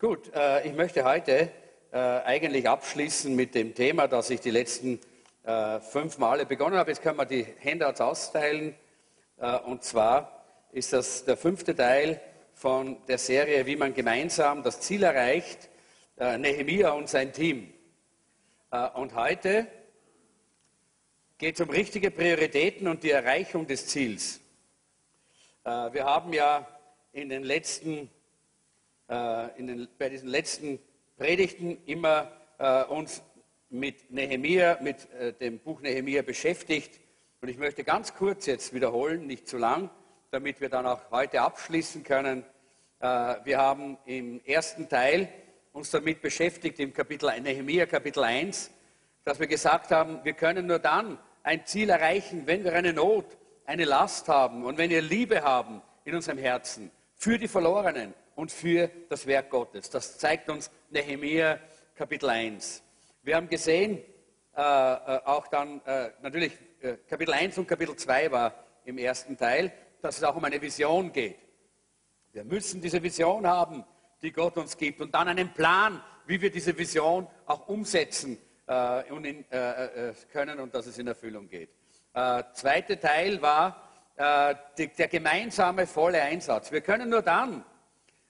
Gut, äh, ich möchte heute äh, eigentlich abschließen mit dem Thema, das ich die letzten äh, fünf Male begonnen habe. Jetzt können wir die Handouts austeilen. Äh, und zwar ist das der fünfte Teil von der Serie, wie man gemeinsam das Ziel erreicht, äh, Nehemia und sein Team. Äh, und heute geht es um richtige Prioritäten und die Erreichung des Ziels. Wir haben ja in den letzten äh, den, bei diesen letzten Predigten immer äh, uns mit Nehemia, mit äh, dem Buch Nehemia beschäftigt. Und ich möchte ganz kurz jetzt wiederholen, nicht zu lang, damit wir dann auch heute abschließen können. Äh, wir haben im ersten Teil uns damit beschäftigt, im Kapitel Nehemia Kapitel 1, dass wir gesagt haben, wir können nur dann ein Ziel erreichen, wenn wir eine Not, eine Last haben und wenn wir Liebe haben in unserem Herzen für die Verlorenen und für das Werk Gottes. Das zeigt uns Nehemiah Kapitel 1. Wir haben gesehen, äh, äh, auch dann äh, natürlich äh, Kapitel 1 und Kapitel 2 war im ersten Teil, dass es auch um eine Vision geht. Wir müssen diese Vision haben, die Gott uns gibt und dann einen Plan, wie wir diese Vision auch umsetzen äh, und in, äh, können und dass es in Erfüllung geht. zweiter Teil war die, der gemeinsame volle Einsatz. Wir können nur dann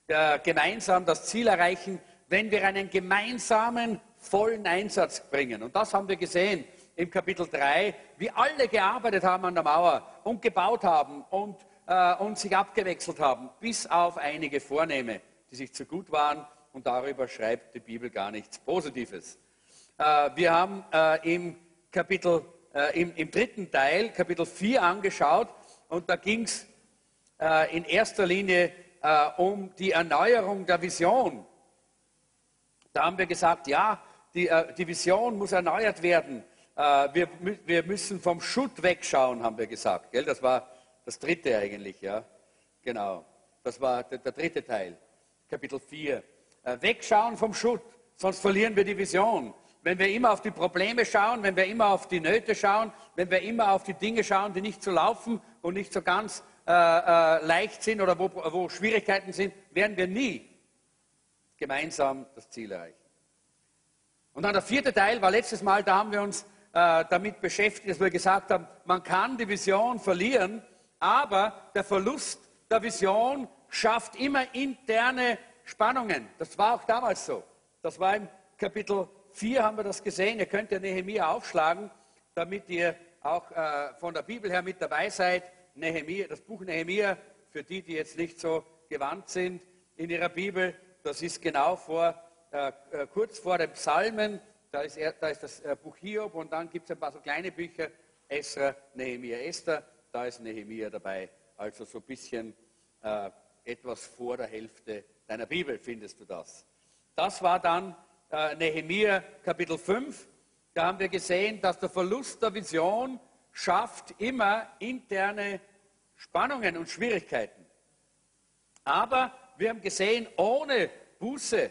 äh, gemeinsam das Ziel erreichen, wenn wir einen gemeinsamen vollen Einsatz bringen. Und das haben wir gesehen im Kapitel 3, wie alle gearbeitet haben an der Mauer und gebaut haben und, äh, und sich abgewechselt haben, bis auf einige Vornehme, die sich zu gut waren. Und darüber schreibt die Bibel gar nichts Positives. Äh, wir haben äh, im Kapitel, äh, im, im, dritten Teil, Kapitel 4, angeschaut und da ging es äh, in erster Linie äh, um die Erneuerung der Vision. Da haben wir gesagt, ja, die, äh, die Vision muss erneuert werden. Äh, wir, wir, müssen vom Schutt wegschauen, haben wir gesagt. Gell? Das war das dritte eigentlich, ja. Genau. Das war der, der dritte Teil, Kapitel 4. Äh, wegschauen vom Schutt, sonst verlieren wir die Vision. Wenn wir immer auf die Probleme schauen, wenn wir immer auf die Nöte schauen, wenn wir immer auf die Dinge schauen, die nicht so laufen und nicht so ganz äh, äh, leicht sind oder wo, wo Schwierigkeiten sind, werden wir nie gemeinsam das Ziel erreichen. Und dann der vierte Teil war letztes Mal, da haben wir uns äh, damit beschäftigt, dass wir gesagt haben, man kann die Vision verlieren, aber der Verlust der Vision schafft immer interne Spannungen. Das war auch damals so. Das war im Kapitel 4 haben wir das gesehen. Ihr könnt ja Nehemiah aufschlagen, damit ihr auch äh, von der Bibel her mit dabei seid. Nehemia, das Buch Nehemia, für die, die jetzt nicht so gewandt sind in ihrer Bibel, das ist genau vor, äh, äh kurz vor dem Psalmen, da ist, er, da ist das äh, Buch Hiob und dann gibt es ein paar so kleine Bücher, Esra, Nehemia, Esther, da ist Nehemia dabei. Also so ein bisschen äh, etwas vor der Hälfte deiner Bibel findest du das. Das war dann äh, Nehemia Kapitel 5. Da haben wir gesehen, dass der Verlust der Vision schafft immer interne Spannungen und Schwierigkeiten. Aber wir haben gesehen, ohne Buße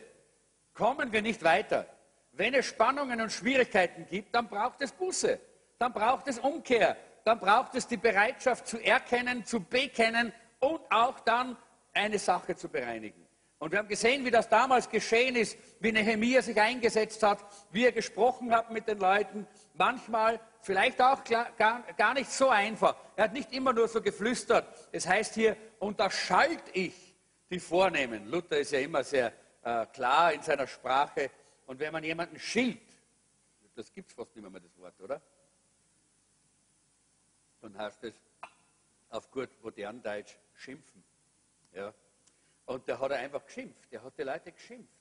kommen wir nicht weiter. Wenn es Spannungen und Schwierigkeiten gibt, dann braucht es Buße, dann braucht es Umkehr, dann braucht es die Bereitschaft zu erkennen, zu bekennen und auch dann eine Sache zu bereinigen. Und wir haben gesehen, wie das damals geschehen ist, wie Nehemiah sich eingesetzt hat, wie er gesprochen hat mit den Leuten. Manchmal vielleicht auch gar, nicht so einfach. Er hat nicht immer nur so geflüstert. Es heißt hier, und da schalt ich die Vornehmen. Luther ist ja immer sehr äh, klar in seiner Sprache. Und wenn man jemanden schilt, das gibt es fast nicht mehr, das Wort, oder? Dann heißt es auf gut modern Deutsch schimpfen. Ja? Und da hat er einfach geschimpft. Der hat die Leute geschimpft.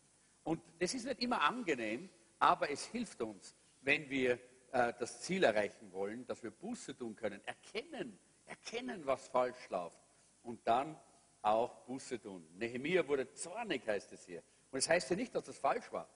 Und das ist nicht immer angenehm, aber es hilft uns, wenn wir äh, das Ziel erreichen wollen, dass wir Buße tun können, erkennen, erkennen, was falsch läuft und dann auch Buße tun. Nehemiah wurde zornig, heißt es hier. Und es das heißt ja nicht, dass das falsch war.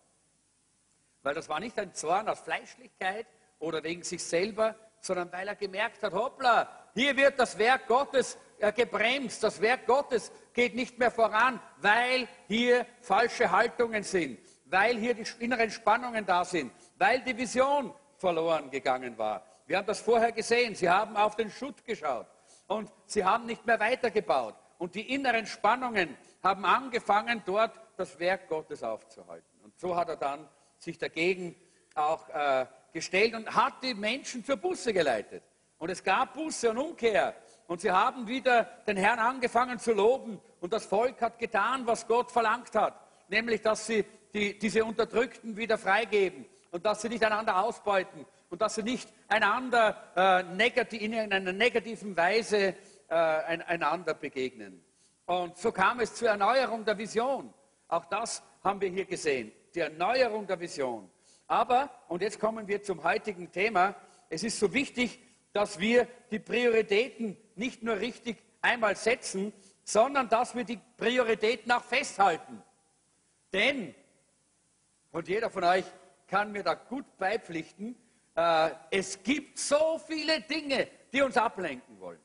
Weil das war nicht ein Zorn aus Fleischlichkeit oder wegen sich selber, sondern weil er gemerkt hat, hoppla, hier wird das Werk Gottes gebremst, das Werk Gottes geht nicht mehr voran, weil hier falsche Haltungen sind, weil hier die inneren Spannungen da sind, weil die Vision verloren gegangen war. Wir haben das vorher gesehen, sie haben auf den Schutt geschaut und sie haben nicht mehr weitergebaut. Und die inneren Spannungen haben angefangen dort das Werk Gottes aufzuhalten. Und so hat er dann sich dagegen auch äh, gestellt und hat die Menschen zur Busse geleitet. Und es gab Busse und Umkehr. Und sie haben wieder den Herrn angefangen zu loben. Und das Volk hat getan, was Gott verlangt hat. Nämlich, dass sie die, diese Unterdrückten wieder freigeben und dass sie nicht einander ausbeuten und dass sie nicht einander äh, negativ, in einer negativen Weise äh, einander begegnen. Und so kam es zur Erneuerung der Vision. Auch das haben wir hier gesehen, die Erneuerung der Vision. Aber, und jetzt kommen wir zum heutigen Thema, es ist so wichtig, dass wir die Prioritäten nicht nur richtig einmal setzen, sondern dass wir die Prioritäten auch festhalten. Denn, und jeder von euch kann mir da gut beipflichten, äh, es gibt so viele Dinge, die uns ablenken wollen.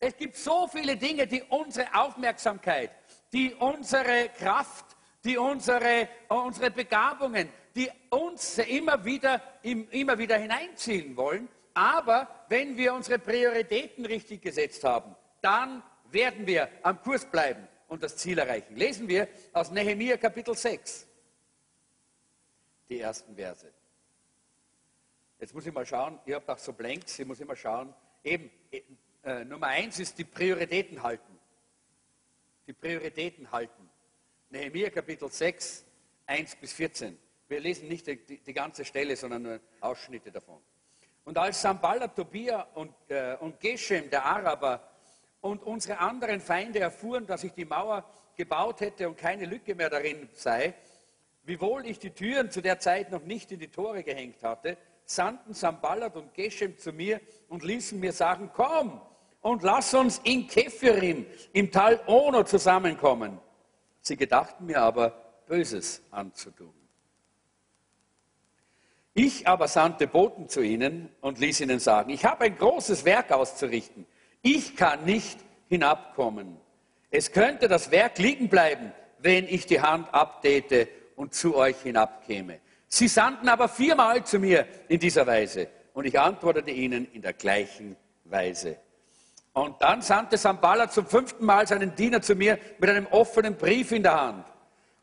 Es gibt so viele Dinge, die unsere Aufmerksamkeit, die unsere Kraft, die unsere, unsere Begabungen, die uns immer wieder, immer wieder hineinziehen wollen. Aber wenn wir unsere Prioritäten richtig gesetzt haben, dann werden wir am Kurs bleiben und das Ziel erreichen. Lesen wir aus Nehemiah Kapitel 6, die ersten Verse. Jetzt muss ich mal schauen, ihr habt auch so Blanks, ich muss immer schauen. Eben, äh, Nummer eins ist die Prioritäten halten. Die Prioritäten halten. Nehemiah Kapitel 6, 1 bis 14. Wir lesen nicht die, die ganze Stelle, sondern nur Ausschnitte davon. Und als Samballa, Tobia und, äh, und Geshem, der Araber, und unsere anderen Feinde erfuhren, dass ich die Mauer gebaut hätte und keine Lücke mehr darin sei, wiewohl ich die Türen zu der Zeit noch nicht in die Tore gehängt hatte, sandten Samballat und Geshem zu mir und ließen mir sagen, komm und lass uns in Kephirim im Tal Ono zusammenkommen. Sie gedachten mir aber, Böses anzutun. Ich aber sandte Boten zu ihnen und ließ ihnen sagen, ich habe ein großes Werk auszurichten. Ich kann nicht hinabkommen. Es könnte das Werk liegen bleiben, wenn ich die Hand abtäte und zu euch hinabkäme. Sie sandten aber viermal zu mir in dieser Weise und ich antwortete ihnen in der gleichen Weise. Und dann sandte Sambala zum fünften Mal seinen Diener zu mir mit einem offenen Brief in der Hand.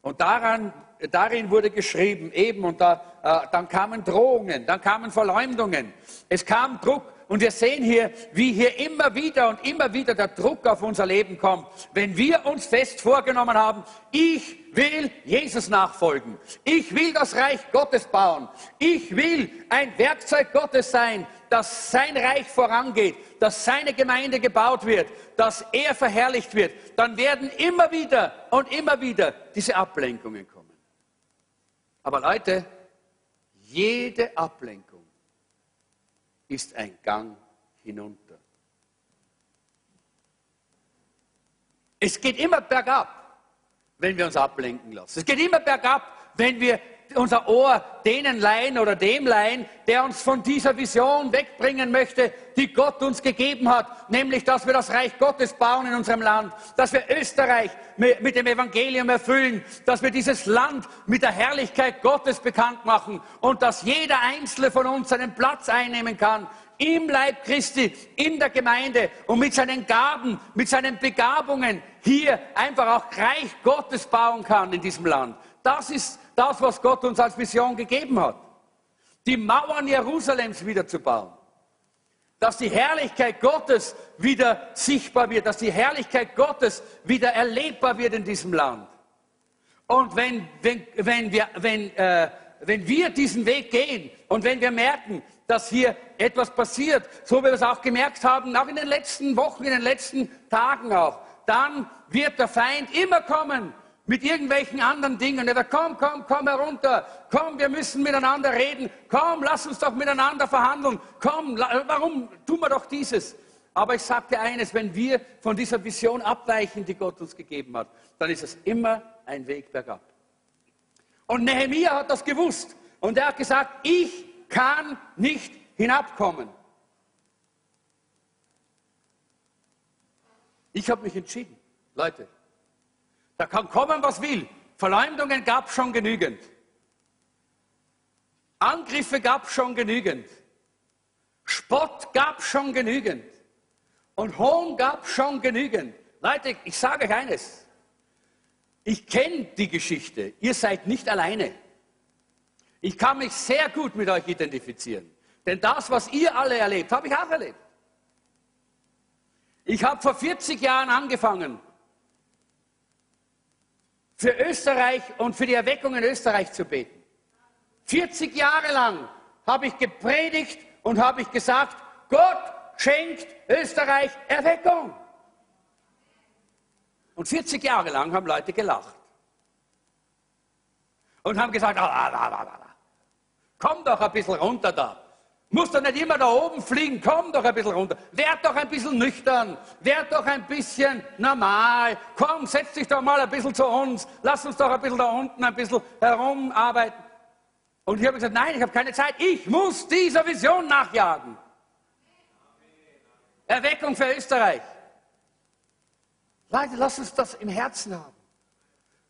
Und daran, darin wurde geschrieben, eben, und da, äh, dann kamen Drohungen, dann kamen Verleumdungen, es kam Druck. Und wir sehen hier, wie hier immer wieder und immer wieder der Druck auf unser Leben kommt. Wenn wir uns fest vorgenommen haben, ich will Jesus nachfolgen. Ich will das Reich Gottes bauen. Ich will ein Werkzeug Gottes sein, dass sein Reich vorangeht, dass seine Gemeinde gebaut wird, dass er verherrlicht wird. Dann werden immer wieder und immer wieder diese Ablenkungen kommen. Aber Leute, jede Ablenkung ist ein Gang hinunter. Es geht immer bergab wenn wir uns ablenken lassen. Es geht immer bergab, wenn wir unser Ohr denen leihen oder dem leihen, der uns von dieser Vision wegbringen möchte, die Gott uns gegeben hat, nämlich, dass wir das Reich Gottes bauen in unserem Land, dass wir Österreich mit dem Evangelium erfüllen, dass wir dieses Land mit der Herrlichkeit Gottes bekannt machen und dass jeder Einzelne von uns seinen Platz einnehmen kann im Leib Christi, in der Gemeinde und mit seinen Gaben, mit seinen Begabungen hier einfach auch Reich Gottes bauen kann in diesem Land. Das ist das, was Gott uns als Mission gegeben hat. Die Mauern Jerusalems wieder zu bauen. Dass die Herrlichkeit Gottes wieder sichtbar wird, dass die Herrlichkeit Gottes wieder erlebbar wird in diesem Land. Und wenn, wenn, wenn, wir, wenn, äh, wenn wir diesen Weg gehen und wenn wir merken, dass hier etwas passiert, so wie wir es auch gemerkt haben, auch in den letzten Wochen, in den letzten Tagen auch, dann wird der Feind immer kommen mit irgendwelchen anderen Dingen. Er wird, komm, komm, komm herunter, komm, wir müssen miteinander reden, komm, lass uns doch miteinander verhandeln, komm, warum tun wir doch dieses? Aber ich sagte eines, wenn wir von dieser Vision abweichen, die Gott uns gegeben hat, dann ist es immer ein Weg bergab. Und Nehemiah hat das gewusst und er hat gesagt, ich kann nicht hinabkommen. Ich habe mich entschieden, Leute, da kann kommen, was will. Verleumdungen gab es schon genügend. Angriffe gab es schon genügend. Spott gab es schon genügend. Und Hohn gab es schon genügend. Leute, ich sage euch eines. Ich kenne die Geschichte. Ihr seid nicht alleine. Ich kann mich sehr gut mit euch identifizieren. Denn das, was ihr alle erlebt, habe ich auch erlebt. Ich habe vor 40 Jahren angefangen, für Österreich und für die Erweckung in Österreich zu beten. 40 Jahre lang habe ich gepredigt und habe ich gesagt, Gott schenkt Österreich Erweckung. Und 40 Jahre lang haben Leute gelacht. Und haben gesagt, ah, komm doch ein bisschen runter da. Muss doch nicht immer da oben fliegen, komm doch ein bisschen runter. Werd doch ein bisschen nüchtern, werd doch ein bisschen normal. Komm, setz dich doch mal ein bisschen zu uns. Lass uns doch ein bisschen da unten ein bisschen herumarbeiten. Und ich habe gesagt, nein, ich habe keine Zeit. Ich muss dieser Vision nachjagen. Erweckung für Österreich. Leute, lass uns das im Herzen haben.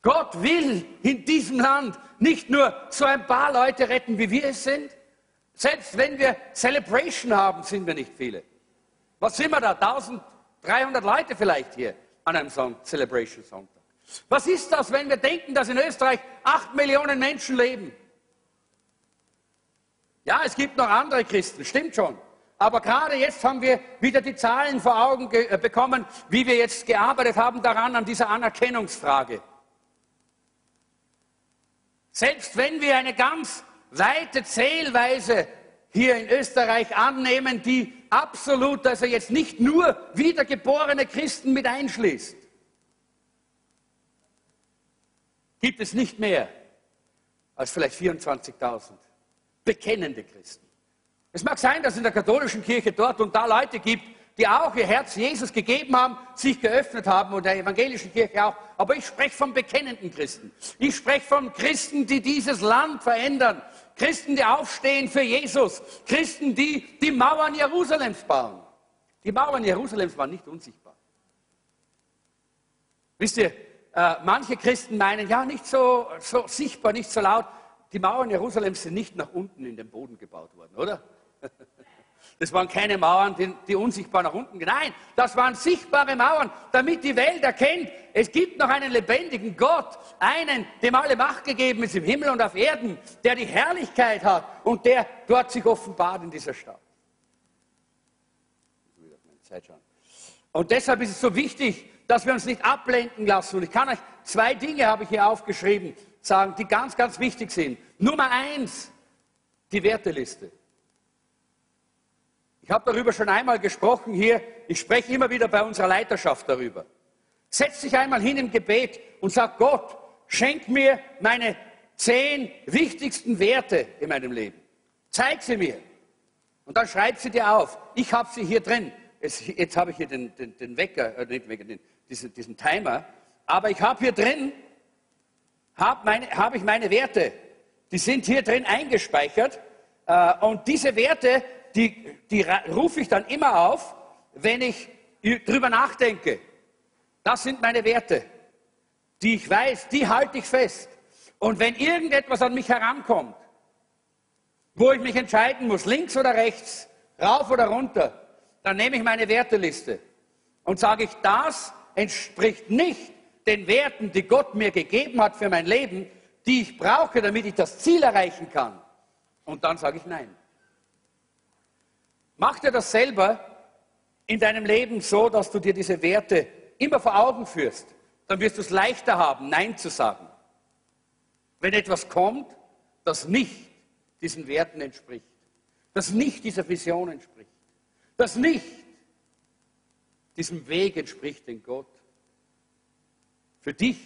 Gott will in diesem Land nicht nur so ein paar Leute retten, wie wir es sind. Selbst wenn wir Celebration haben, sind wir nicht viele. Was sind wir da? 1300 Leute vielleicht hier an einem Son Celebration Sonntag. Was ist das, wenn wir denken, dass in Österreich 8 Millionen Menschen leben? Ja, es gibt noch andere Christen, stimmt schon. Aber gerade jetzt haben wir wieder die Zahlen vor Augen äh, bekommen, wie wir jetzt gearbeitet haben daran, an dieser Anerkennungsfrage. Selbst wenn wir eine ganz weite Zählweise hier in Österreich annehmen, die absolut, also jetzt nicht nur wiedergeborene Christen mit einschließt, gibt es nicht mehr als vielleicht 24.000 bekennende Christen. Es mag sein, dass es in der katholischen Kirche dort und da Leute gibt, die auch ihr Herz Jesus gegeben haben, sich geöffnet haben und der evangelischen Kirche auch. Aber ich spreche von bekennenden Christen. Ich spreche von Christen, die dieses Land verändern. Christen, die aufstehen für Jesus. Christen, die die Mauern Jerusalems bauen. Die Mauern Jerusalems waren nicht unsichtbar. Wisst ihr, äh, manche Christen meinen, ja, nicht so, so sichtbar, nicht so laut. Die Mauern Jerusalems sind nicht nach unten in den Boden gebaut worden, oder? Das waren keine Mauern, die, die, unsichtbar nach unten gehen. Nein, das waren sichtbare Mauern, damit die Welt erkennt, es gibt noch einen lebendigen Gott, einen, dem alle Macht gegeben ist im Himmel und auf Erden, der die Herrlichkeit hat und der dort sich offenbart in dieser Stadt. Und deshalb ist es so wichtig, dass wir uns nicht ablenken lassen. Und ich kann euch zwei Dinge, habe ich hier aufgeschrieben, sagen, die ganz, ganz wichtig sind. Nummer eins, die Werteliste. Ich habe darüber schon einmal gesprochen hier. Ich spreche immer wieder bei unserer Leiterschaft darüber. Setz dich einmal hin im Gebet und sag Gott, schenk mir meine zehn wichtigsten Werte in meinem Leben. Zeig sie mir. Und dann schreib sie dir auf. Ich habe sie hier drin. Es, jetzt habe ich hier den, den, den Wecker, äh, nicht Wecker, den, diesen, diesen Timer. Aber ich habe hier drin, habe hab ich meine Werte. Die sind hier drin eingespeichert. Äh, und diese Werte, die, die rufe ich dann immer auf, wenn ich drüber nachdenke. Das sind meine Werte, die ich weiß, die halte ich fest. Und wenn irgendetwas an mich herankommt, wo ich mich entscheiden muss, links oder rechts, rauf oder runter, dann nehme ich meine Werteliste und sage ich, das entspricht nicht den Werten, die Gott mir gegeben hat für mein Leben, die ich brauche, damit ich das Ziel erreichen kann. Und dann sage ich nein. Mach dir das selber in deinem Leben so, dass du dir diese Werte immer vor Augen führst. Dann wirst du es leichter haben, Nein zu sagen. Wenn etwas kommt, das nicht diesen Werten entspricht, das nicht dieser Vision entspricht, das nicht diesem Weg entspricht, den Gott für dich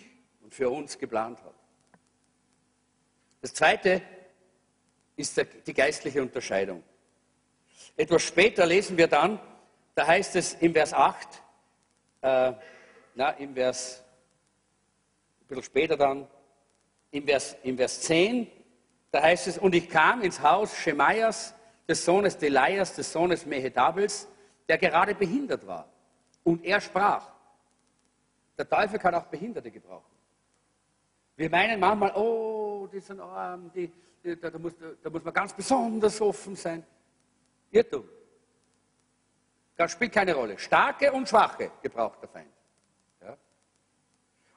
und für uns geplant hat. Das Zweite ist die geistliche Unterscheidung. Etwas später lesen wir dann, da heißt es im Vers 8, äh, na, im Vers, ein bisschen später dann, im Vers, im Vers 10, da heißt es, und ich kam ins Haus Schemaias, des Sohnes Delaias, des Sohnes Mehetabels, der gerade behindert war. Und er sprach, der Teufel kann auch Behinderte gebrauchen. Wir meinen manchmal, oh, die sind arm, die, die, da, da, muss, da muss man ganz besonders offen sein. Irrtum. Das spielt keine Rolle. Starke und Schwache gebraucht der Feind. Ja?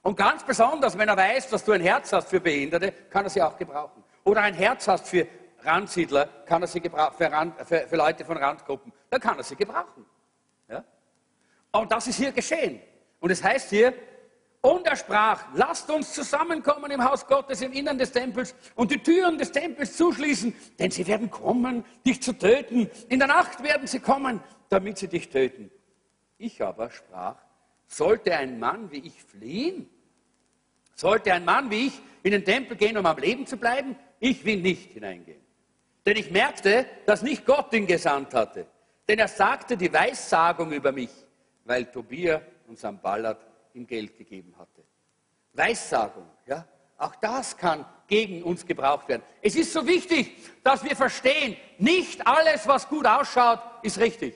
Und ganz besonders, wenn er weiß, dass du ein Herz hast für Behinderte, kann er sie auch gebrauchen. Oder ein Herz hast für Randsiedler, kann er sie gebrauchen, für, Rand, für, für Leute von Randgruppen, dann kann er sie gebrauchen. Ja? Und das ist hier geschehen. Und es heißt hier, und er sprach, lasst uns zusammenkommen im Haus Gottes, im Innern des Tempels und die Türen des Tempels zuschließen, denn sie werden kommen, dich zu töten. In der Nacht werden sie kommen, damit sie dich töten. Ich aber sprach, sollte ein Mann wie ich fliehen? Sollte ein Mann wie ich in den Tempel gehen, um am Leben zu bleiben? Ich will nicht hineingehen. Denn ich merkte, dass nicht Gott ihn gesandt hatte. Denn er sagte die Weissagung über mich, weil Tobia und Samballat ihm Geld gegeben hatte. Weissagung, ja, auch das kann gegen uns gebraucht werden. Es ist so wichtig, dass wir verstehen, nicht alles, was gut ausschaut, ist richtig.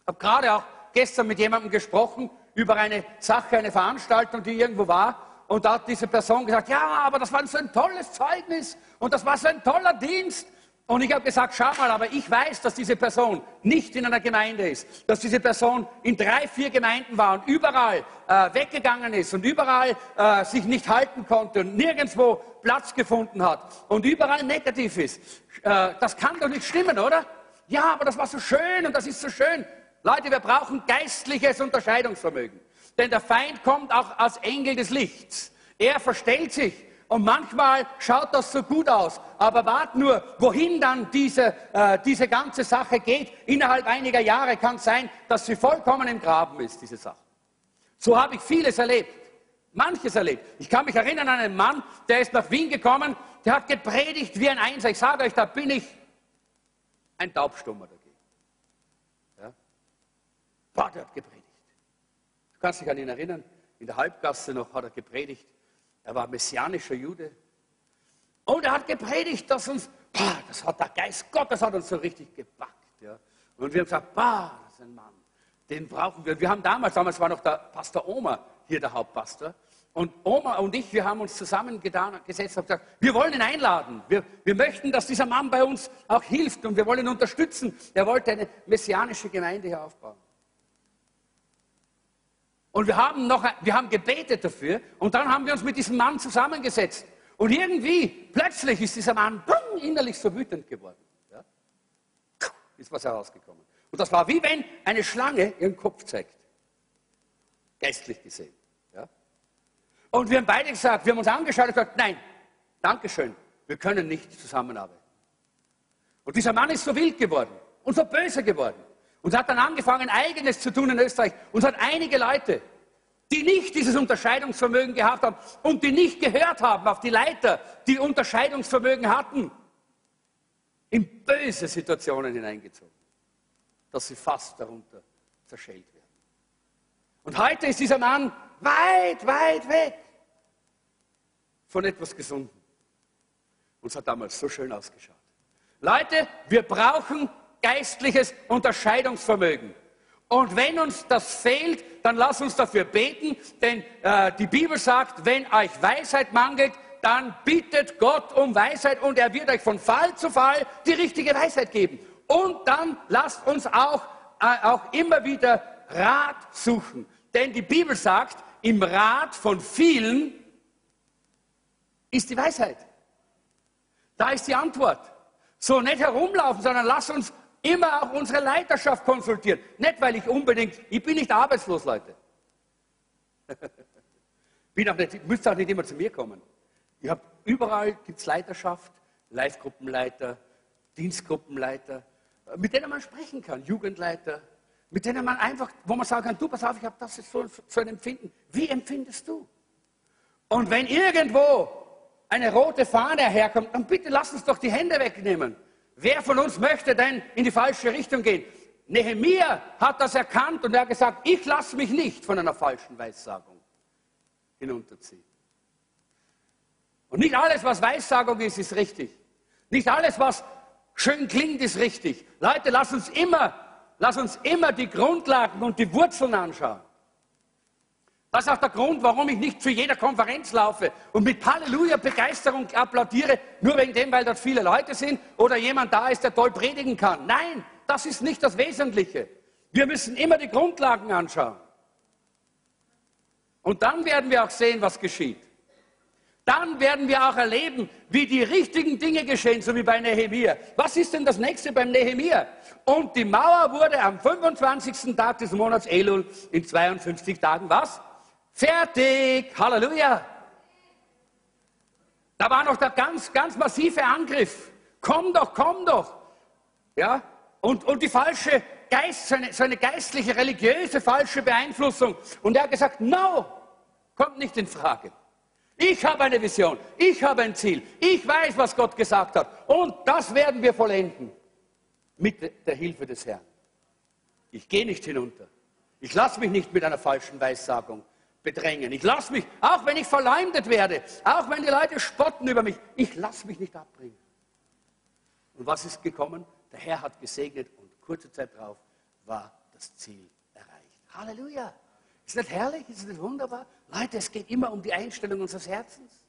Ich habe gerade auch gestern mit jemandem gesprochen über eine Sache, eine Veranstaltung, die irgendwo war. Und da hat diese Person gesagt, ja, aber das war so ein tolles Zeugnis und das war so ein toller Dienst. Und ich habe gesagt, schau mal, aber ich weiß, dass diese Person nicht in einer Gemeinde ist, dass diese Person in drei, vier Gemeinden war und überall äh, weggegangen ist und überall äh, sich nicht halten konnte und nirgendwo Platz gefunden hat und überall negativ ist. Äh, das kann doch nicht stimmen, oder? Ja, aber das war so schön und das ist so schön. Leute, wir brauchen geistliches Unterscheidungsvermögen. Denn der Feind kommt auch als Engel des Lichts. Er verstellt sich und manchmal schaut das so gut aus, aber wart nur, wohin dann diese, äh, diese ganze Sache geht. Innerhalb einiger Jahre kann es sein, dass sie vollkommen im Graben ist, diese Sache. So habe ich vieles erlebt, manches erlebt. Ich kann mich erinnern an einen Mann, der ist nach Wien gekommen, der hat gepredigt wie ein Einser. Ich sage euch, da bin ich ein Taubstummer dagegen. Ja? Boah, der hat gepredigt. Du kannst dich an ihn erinnern, in der Halbgasse noch hat er gepredigt er war messianischer Jude. Und er hat gepredigt, dass uns, bah, das hat der Geist Gottes hat uns so richtig gepackt. Ja. Und wir haben gesagt, bah, das ist ein Mann, den brauchen wir. Wir haben damals, damals war noch der Pastor Oma hier der Hauptpastor. Und Oma und ich, wir haben uns zusammengesetzt und gesagt, wir wollen ihn einladen. Wir, wir möchten, dass dieser Mann bei uns auch hilft und wir wollen ihn unterstützen. Er wollte eine messianische Gemeinde hier aufbauen. Und wir haben, noch, wir haben gebetet dafür und dann haben wir uns mit diesem Mann zusammengesetzt. Und irgendwie, plötzlich ist dieser Mann boom, innerlich so wütend geworden. Ja? Ist was herausgekommen. Und das war wie wenn eine Schlange ihren Kopf zeigt. Geistlich gesehen. Ja? Und wir haben beide gesagt, wir haben uns angeschaut und gesagt, nein, Dankeschön, wir können nicht zusammenarbeiten. Und dieser Mann ist so wild geworden und so böse geworden. Und hat dann angefangen, eigenes zu tun in Österreich. Und hat einige Leute, die nicht dieses Unterscheidungsvermögen gehabt haben und die nicht gehört haben auf die Leiter, die Unterscheidungsvermögen hatten, in böse Situationen hineingezogen, dass sie fast darunter zerschellt werden. Und heute ist dieser Mann weit, weit weg von etwas Gesunden. Und es hat damals so schön ausgeschaut. Leute, wir brauchen geistliches Unterscheidungsvermögen. Und wenn uns das fehlt, dann lass uns dafür beten, denn äh, die Bibel sagt, wenn euch Weisheit mangelt, dann bittet Gott um Weisheit und er wird euch von Fall zu Fall die richtige Weisheit geben. Und dann lasst uns auch, äh, auch immer wieder Rat suchen. Denn die Bibel sagt, im Rat von vielen ist die Weisheit. Da ist die Antwort. So nicht herumlaufen, sondern lass uns immer auch unsere Leiterschaft konsultieren. Nicht, weil ich unbedingt, ich bin nicht arbeitslos, Leute. bin auch nicht, müsst auch nicht immer zu mir kommen. Ich hab, überall gibt es Leiterschaft, Live-Gruppenleiter, Dienstgruppenleiter, mit denen man sprechen kann, Jugendleiter, mit denen man einfach, wo man sagen kann, du, pass auf, ich habe das jetzt so, so ein Empfinden. Wie empfindest du? Und wenn irgendwo eine rote Fahne herkommt, dann bitte lass uns doch die Hände wegnehmen. Wer von uns möchte denn in die falsche Richtung gehen? Nehemiah hat das erkannt und er hat gesagt, ich lasse mich nicht von einer falschen Weissagung hinunterziehen. Und nicht alles, was Weissagung ist, ist richtig. Nicht alles, was schön klingt, ist richtig. Leute, lass uns immer, lass uns immer die Grundlagen und die Wurzeln anschauen. Das ist auch der Grund, warum ich nicht zu jeder Konferenz laufe und mit Halleluja Begeisterung applaudiere, nur wegen dem, weil dort viele Leute sind oder jemand da ist, der toll predigen kann. Nein, das ist nicht das Wesentliche. Wir müssen immer die Grundlagen anschauen. Und dann werden wir auch sehen, was geschieht. Dann werden wir auch erleben, wie die richtigen Dinge geschehen, so wie bei Nehemia. Was ist denn das nächste beim Nehemia? Und die Mauer wurde am 25. Tag des Monats Elul in 52 Tagen was? Fertig. Halleluja. Da war noch der ganz, ganz massive Angriff. Komm doch, komm doch. Ja? Und, und die falsche Geist, seine, seine geistliche, religiöse, falsche Beeinflussung. Und er hat gesagt, no, kommt nicht in Frage. Ich habe eine Vision, ich habe ein Ziel, ich weiß, was Gott gesagt hat. Und das werden wir vollenden mit der Hilfe des Herrn. Ich gehe nicht hinunter. Ich lasse mich nicht mit einer falschen Weissagung bedrängen. Ich lasse mich, auch wenn ich verleumdet werde, auch wenn die Leute spotten über mich, ich lasse mich nicht abbringen. Und was ist gekommen? Der Herr hat gesegnet und kurze Zeit darauf war das Ziel erreicht. Halleluja! Ist das herrlich? Ist das wunderbar? Leute, es geht immer um die Einstellung unseres Herzens.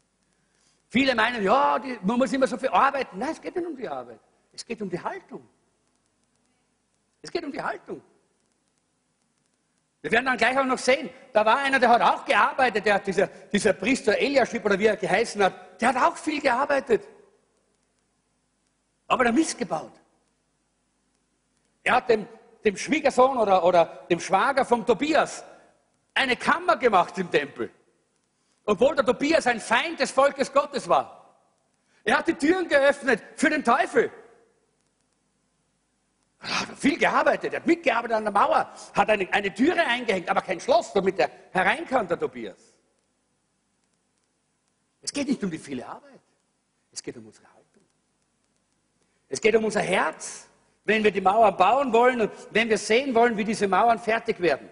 Viele meinen, ja, die, man muss immer so viel arbeiten. Nein, es geht nicht um die Arbeit. Es geht um die Haltung. Es geht um die Haltung. Wir werden dann gleich auch noch sehen, da war einer, der hat auch gearbeitet, der hat dieser, dieser Priester Eliashib oder wie er geheißen hat, der hat auch viel gearbeitet. Aber der Mist gebaut. Er hat dem, dem Schwiegersohn oder, oder dem Schwager vom Tobias eine Kammer gemacht im Tempel. Obwohl der Tobias ein Feind des Volkes Gottes war. Er hat die Türen geöffnet für den Teufel. Hat viel gearbeitet, er hat mitgearbeitet an der Mauer, hat eine, eine Türe eingehängt, aber kein Schloss, damit er herein kann, der Tobias. Es geht nicht um die viele Arbeit, es geht um unsere Haltung. Es geht um unser Herz, wenn wir die Mauer bauen wollen und wenn wir sehen wollen, wie diese Mauern fertig werden.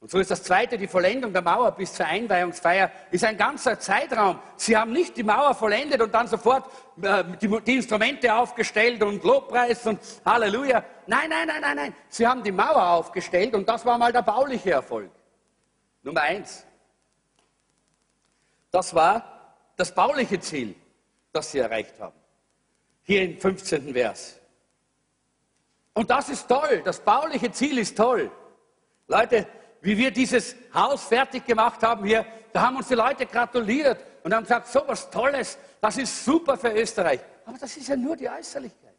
Und so ist das zweite, die Vollendung der Mauer bis zur Einweihungsfeier, ist ein ganzer Zeitraum. Sie haben nicht die Mauer vollendet und dann sofort äh, die, die, Instrumente aufgestellt und Lobpreis und Halleluja. Nein, nein, nein, nein, nein. Sie haben die Mauer aufgestellt und das war mal der bauliche Erfolg. Nummer eins. Das war das bauliche Ziel, das sie erreicht haben. Hier im 15. Vers. Und das ist toll. Das bauliche Ziel ist toll. Leute, wie wir dieses Haus fertig gemacht haben hier, da haben uns die Leute gratuliert und haben gesagt, so was Tolles, das ist super für Österreich. Aber das ist ja nur die Äußerlichkeit.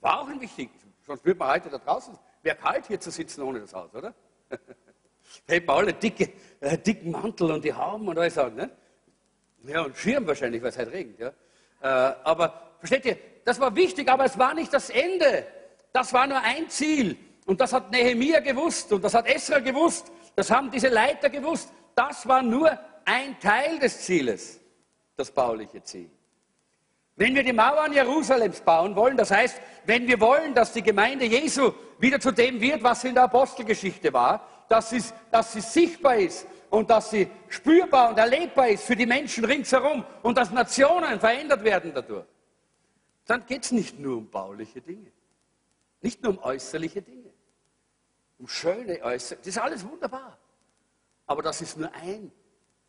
War auch ein wichtig, sonst würde man heute da draußen, wäre kalt hier zu sitzen ohne das Haus, oder? hätten wir alle dicke, äh, dicken Mantel und die Hauben und alles an, ne? Ja, und Schirm wahrscheinlich, weil es halt regnet, ja. Äh, aber, versteht ihr, das war wichtig, aber es war nicht das Ende. Das war nur ein Ziel. Und das hat Nehemia gewusst und das hat Esra gewusst, das haben diese Leiter gewusst. Das war nur ein Teil des Zieles, das bauliche Ziel. Wenn wir die Mauern Jerusalems bauen wollen, das heißt, wenn wir wollen, dass die Gemeinde Jesu wieder zu dem wird, was sie in der Apostelgeschichte war, dass sie, dass sie sichtbar ist und dass sie spürbar und erlebbar ist für die Menschen ringsherum und dass Nationen verändert werden dadurch, dann geht es nicht nur um bauliche Dinge, nicht nur um äußerliche Dinge um schöne Äußerungen. Das ist alles wunderbar. Aber das ist nur ein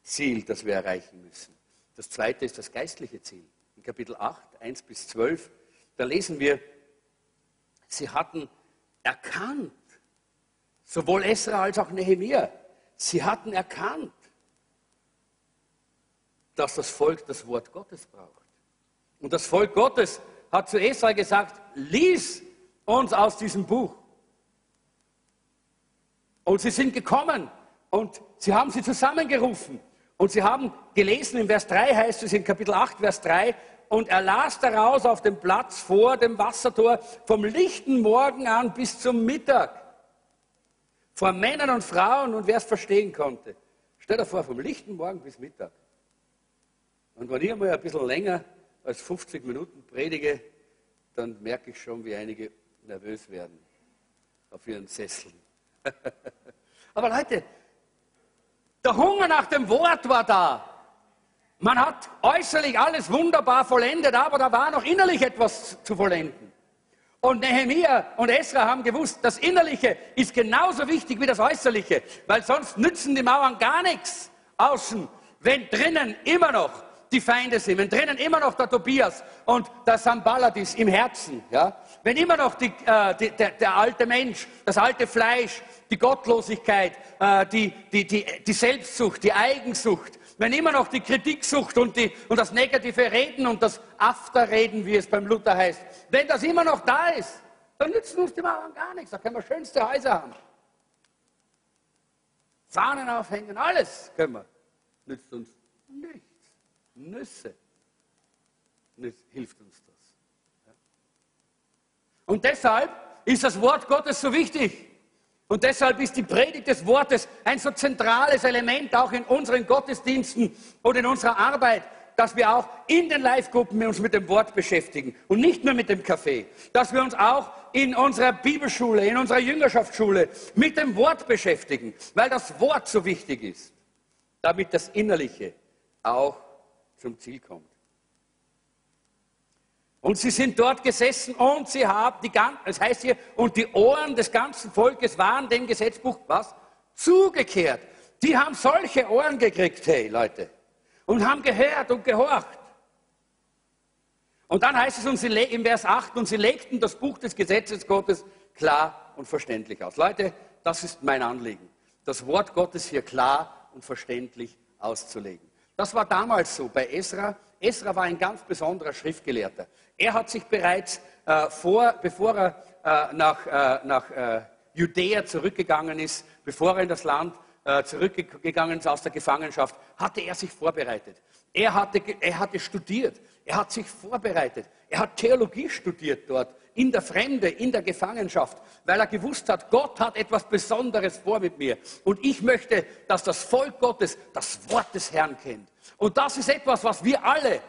Ziel, das wir erreichen müssen. Das zweite ist das geistliche Ziel. In Kapitel 8, 1 bis 12, da lesen wir, sie hatten erkannt, sowohl Esra als auch Nehemiah, sie hatten erkannt, dass das Volk das Wort Gottes braucht. Und das Volk Gottes hat zu Esra gesagt, lies uns aus diesem Buch. Und sie sind gekommen und sie haben sie zusammengerufen. Und sie haben gelesen, in Vers 3 heißt es, in Kapitel 8, Vers 3, und er las daraus auf dem Platz vor dem Wassertor vom lichten Morgen an bis zum Mittag. Vor Männern und Frauen und wer es verstehen konnte. Stell dir vor, vom lichten Morgen bis Mittag. Und wenn ich einmal ein bisschen länger als 50 Minuten predige, dann merke ich schon, wie einige nervös werden auf ihren Sesseln. Aber Leute, der Hunger nach dem Wort war da. Man hat äußerlich alles wunderbar vollendet, aber da war noch innerlich etwas zu vollenden. Und Nehemiah und Esra haben gewusst, das Innerliche ist genauso wichtig wie das Äußerliche, weil sonst nützen die Mauern gar nichts außen, wenn drinnen immer noch die Feinde sind, wenn drinnen immer noch der Tobias und der Sambalat ist im Herzen, ja, wenn immer noch die, äh, die, der, der, alte Mensch, das alte Fleisch, die Gottlosigkeit, äh, die, die, Selbstsucht, die Eigensucht, wenn immer noch die Kritiksucht und, und das negative Reden und das Afterreden, wie es beim Luther heißt, wenn das immer noch da ist, dann nützen uns die Mauern gar nichts. Da können wir schönste Häuser haben. Fahnen aufhängen, alles können wir. Nützt uns nichts. Nüsse. Hilft uns das. Und deshalb ist das Wort Gottes so wichtig. Und deshalb ist die Predigt des Wortes ein so zentrales Element auch in unseren Gottesdiensten und in unserer Arbeit, dass wir auch in den Live-Gruppen uns mit dem Wort beschäftigen und nicht nur mit dem Kaffee. Dass wir uns auch in unserer Bibelschule, in unserer Jüngerschaftsschule mit dem Wort beschäftigen, weil das Wort so wichtig ist, damit das Innerliche auch zum Ziel kommt. Und sie sind dort gesessen und sie haben die ganzen, das heißt hier, und die Ohren des ganzen Volkes waren dem Gesetzbuch was? Zugekehrt. Die haben solche Ohren gekriegt, hey Leute, und haben gehört und gehorcht. Und dann heißt es und im Vers 8, und sie legten das Buch des Gesetzes Gottes klar und verständlich aus. Leute, das ist mein Anliegen, das Wort Gottes hier klar und verständlich auszulegen. Das war damals so bei Esra. Esra war ein ganz besonderer Schriftgelehrter. Er hat sich bereits äh, vor, bevor er äh, nach, äh, nach äh, Judäa zurückgegangen ist, bevor er in das Land äh, zurückgegangen ist aus der Gefangenschaft, hatte er sich vorbereitet. Er hatte, er hatte studiert, er hat sich vorbereitet, er hat Theologie studiert dort, in der Fremde, in der Gefangenschaft, weil er gewusst hat, Gott hat etwas Besonderes vor mit mir. Und ich möchte, dass das Volk Gottes das Wort des Herrn kennt. Und das ist etwas, was wir alle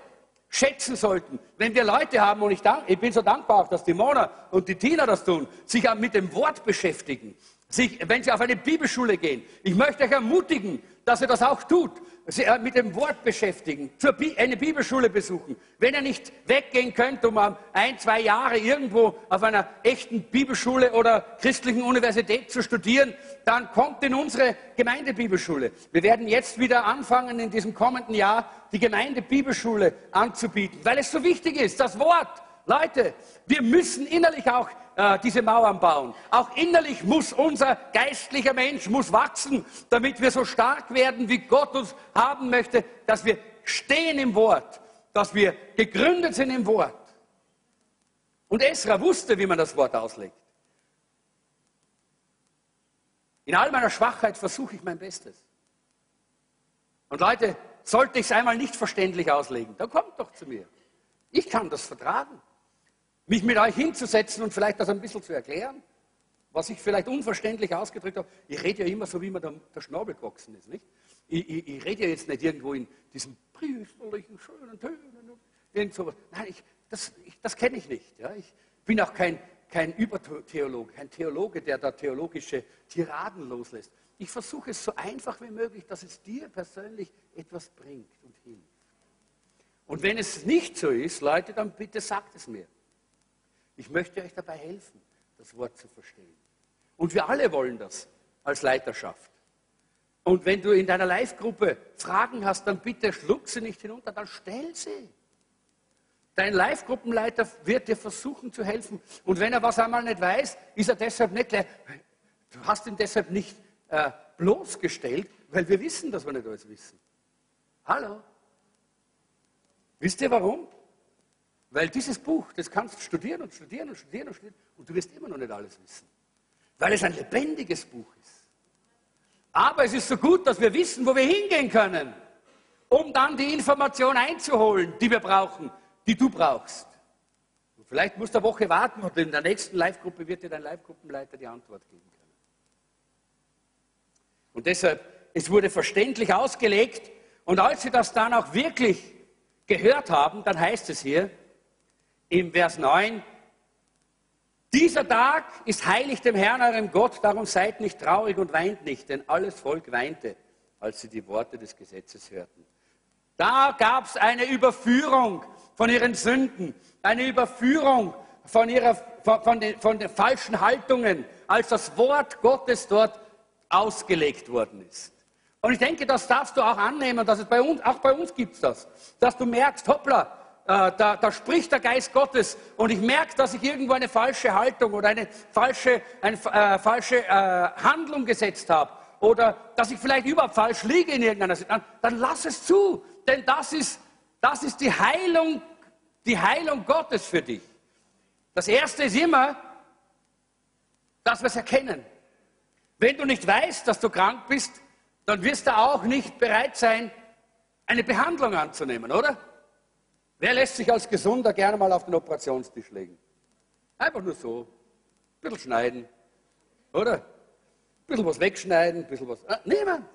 schätzen sollten, wenn wir Leute haben, und ich, dank, ich bin so dankbar auch, dass die Mona und die Tina das tun, sich mit dem Wort beschäftigen, sich, wenn sie auf eine Bibelschule gehen. Ich möchte euch ermutigen, dass ihr das auch tut, Sie äh, mit dem Wort beschäftigen, eine Bibelschule besuchen. Wenn ihr nicht weggehen könnt, um ein, zwei Jahre irgendwo auf einer echten Bibelschule oder christlichen Universität zu studieren, dann kommt in unsere Gemeindebibelschule. Wir werden jetzt wieder anfangen, in diesem kommenden Jahr die Gemeindebibelschule anzubieten, weil es so wichtig ist, das Wort. Leute, wir müssen innerlich auch äh, diese Mauern bauen. Auch innerlich muss unser geistlicher Mensch muss wachsen, damit wir so stark werden, wie Gott uns haben möchte, dass wir stehen im Wort, dass wir gegründet sind im Wort. Und Esra wusste, wie man das Wort auslegt. In all meiner Schwachheit versuche ich mein Bestes. Und Leute, sollte ich es einmal nicht verständlich auslegen, dann kommt doch zu mir. Ich kann das vertragen mich mit euch hinzusetzen und vielleicht das ein bisschen zu erklären, was ich vielleicht unverständlich ausgedrückt habe. Ich rede ja immer so, wie mir der, der Schnabel gewachsen ist. Nicht? Ich, ich, ich, rede ja jetzt nicht irgendwo in diesen priesterlichen, schönen Tönen. Irgend sowas. Nein, ich, das, das kenne ich nicht. Ja? Ich bin auch kein, kein Übertheologe, kein Theologe, der da theologische Tiraden loslässt. Ich versuche es so einfach wie möglich, dass es dir persönlich etwas bringt und hilft. Und wenn es nicht so ist, Leute, dann bitte sagt es mir. Ich möchte euch dabei helfen, das Wort zu verstehen. Und wir alle wollen das als Leiterschaft. Und wenn du in deiner Live-Gruppe Fragen hast, dann bitte schluck sie nicht hinunter, dann stell sie. Dein Live-Gruppenleiter wird dir versuchen zu helfen. Und wenn er was einmal nicht weiß, ist er deshalb nicht gleich, du hast ihn deshalb nicht äh, bloßgestellt, weil wir wissen, dass wir nicht alles wissen. Hallo? Wisst ihr warum? Weil dieses Buch, das kannst du studieren und studieren und studieren und studieren und du wirst immer noch nicht alles wissen. Weil es ein lebendiges Buch ist. Aber es ist so gut, dass wir wissen, wo wir hingehen können, um dann die Information einzuholen, die wir brauchen, die du brauchst. Und vielleicht musst du eine Woche warten und in der nächsten Live-Gruppe wird dir dein Live-Gruppenleiter die Antwort geben können. Und deshalb, es wurde verständlich ausgelegt und als sie das dann auch wirklich gehört haben, dann heißt es hier, im Vers 9, dieser Tag ist heilig dem Herrn, eurem Gott, darum seid nicht traurig und weint nicht, denn alles Volk weinte, als sie die Worte des Gesetzes hörten. Da gab es eine Überführung von ihren Sünden, eine Überführung von, ihrer, von, von, den, von den falschen Haltungen, als das Wort Gottes dort ausgelegt worden ist. Und ich denke, das darfst du auch annehmen, dass es bei uns, auch bei uns gibt es das. Dass du merkst, hoppla, da, da, spricht der Geist Gottes und ich merke, dass ich irgendwo eine falsche Haltung oder eine falsche, eine, äh, falsche äh, Handlung gesetzt habe oder dass ich vielleicht überhaupt falsch liege in irgendeiner Situation, dann lass es zu, denn das ist, das ist die Heilung, die Heilung Gottes für dich. Das erste ist immer, dass wir es erkennen. Wenn du nicht weißt, dass du krank bist, dann wirst du auch nicht bereit sein, eine Behandlung anzunehmen, oder? Wer lässt sich als Gesunder gerne mal auf den Operationstisch legen? Einfach nur so. Ein bisschen schneiden, oder? Ein bisschen was wegschneiden, ein bisschen was. Äh, niemand.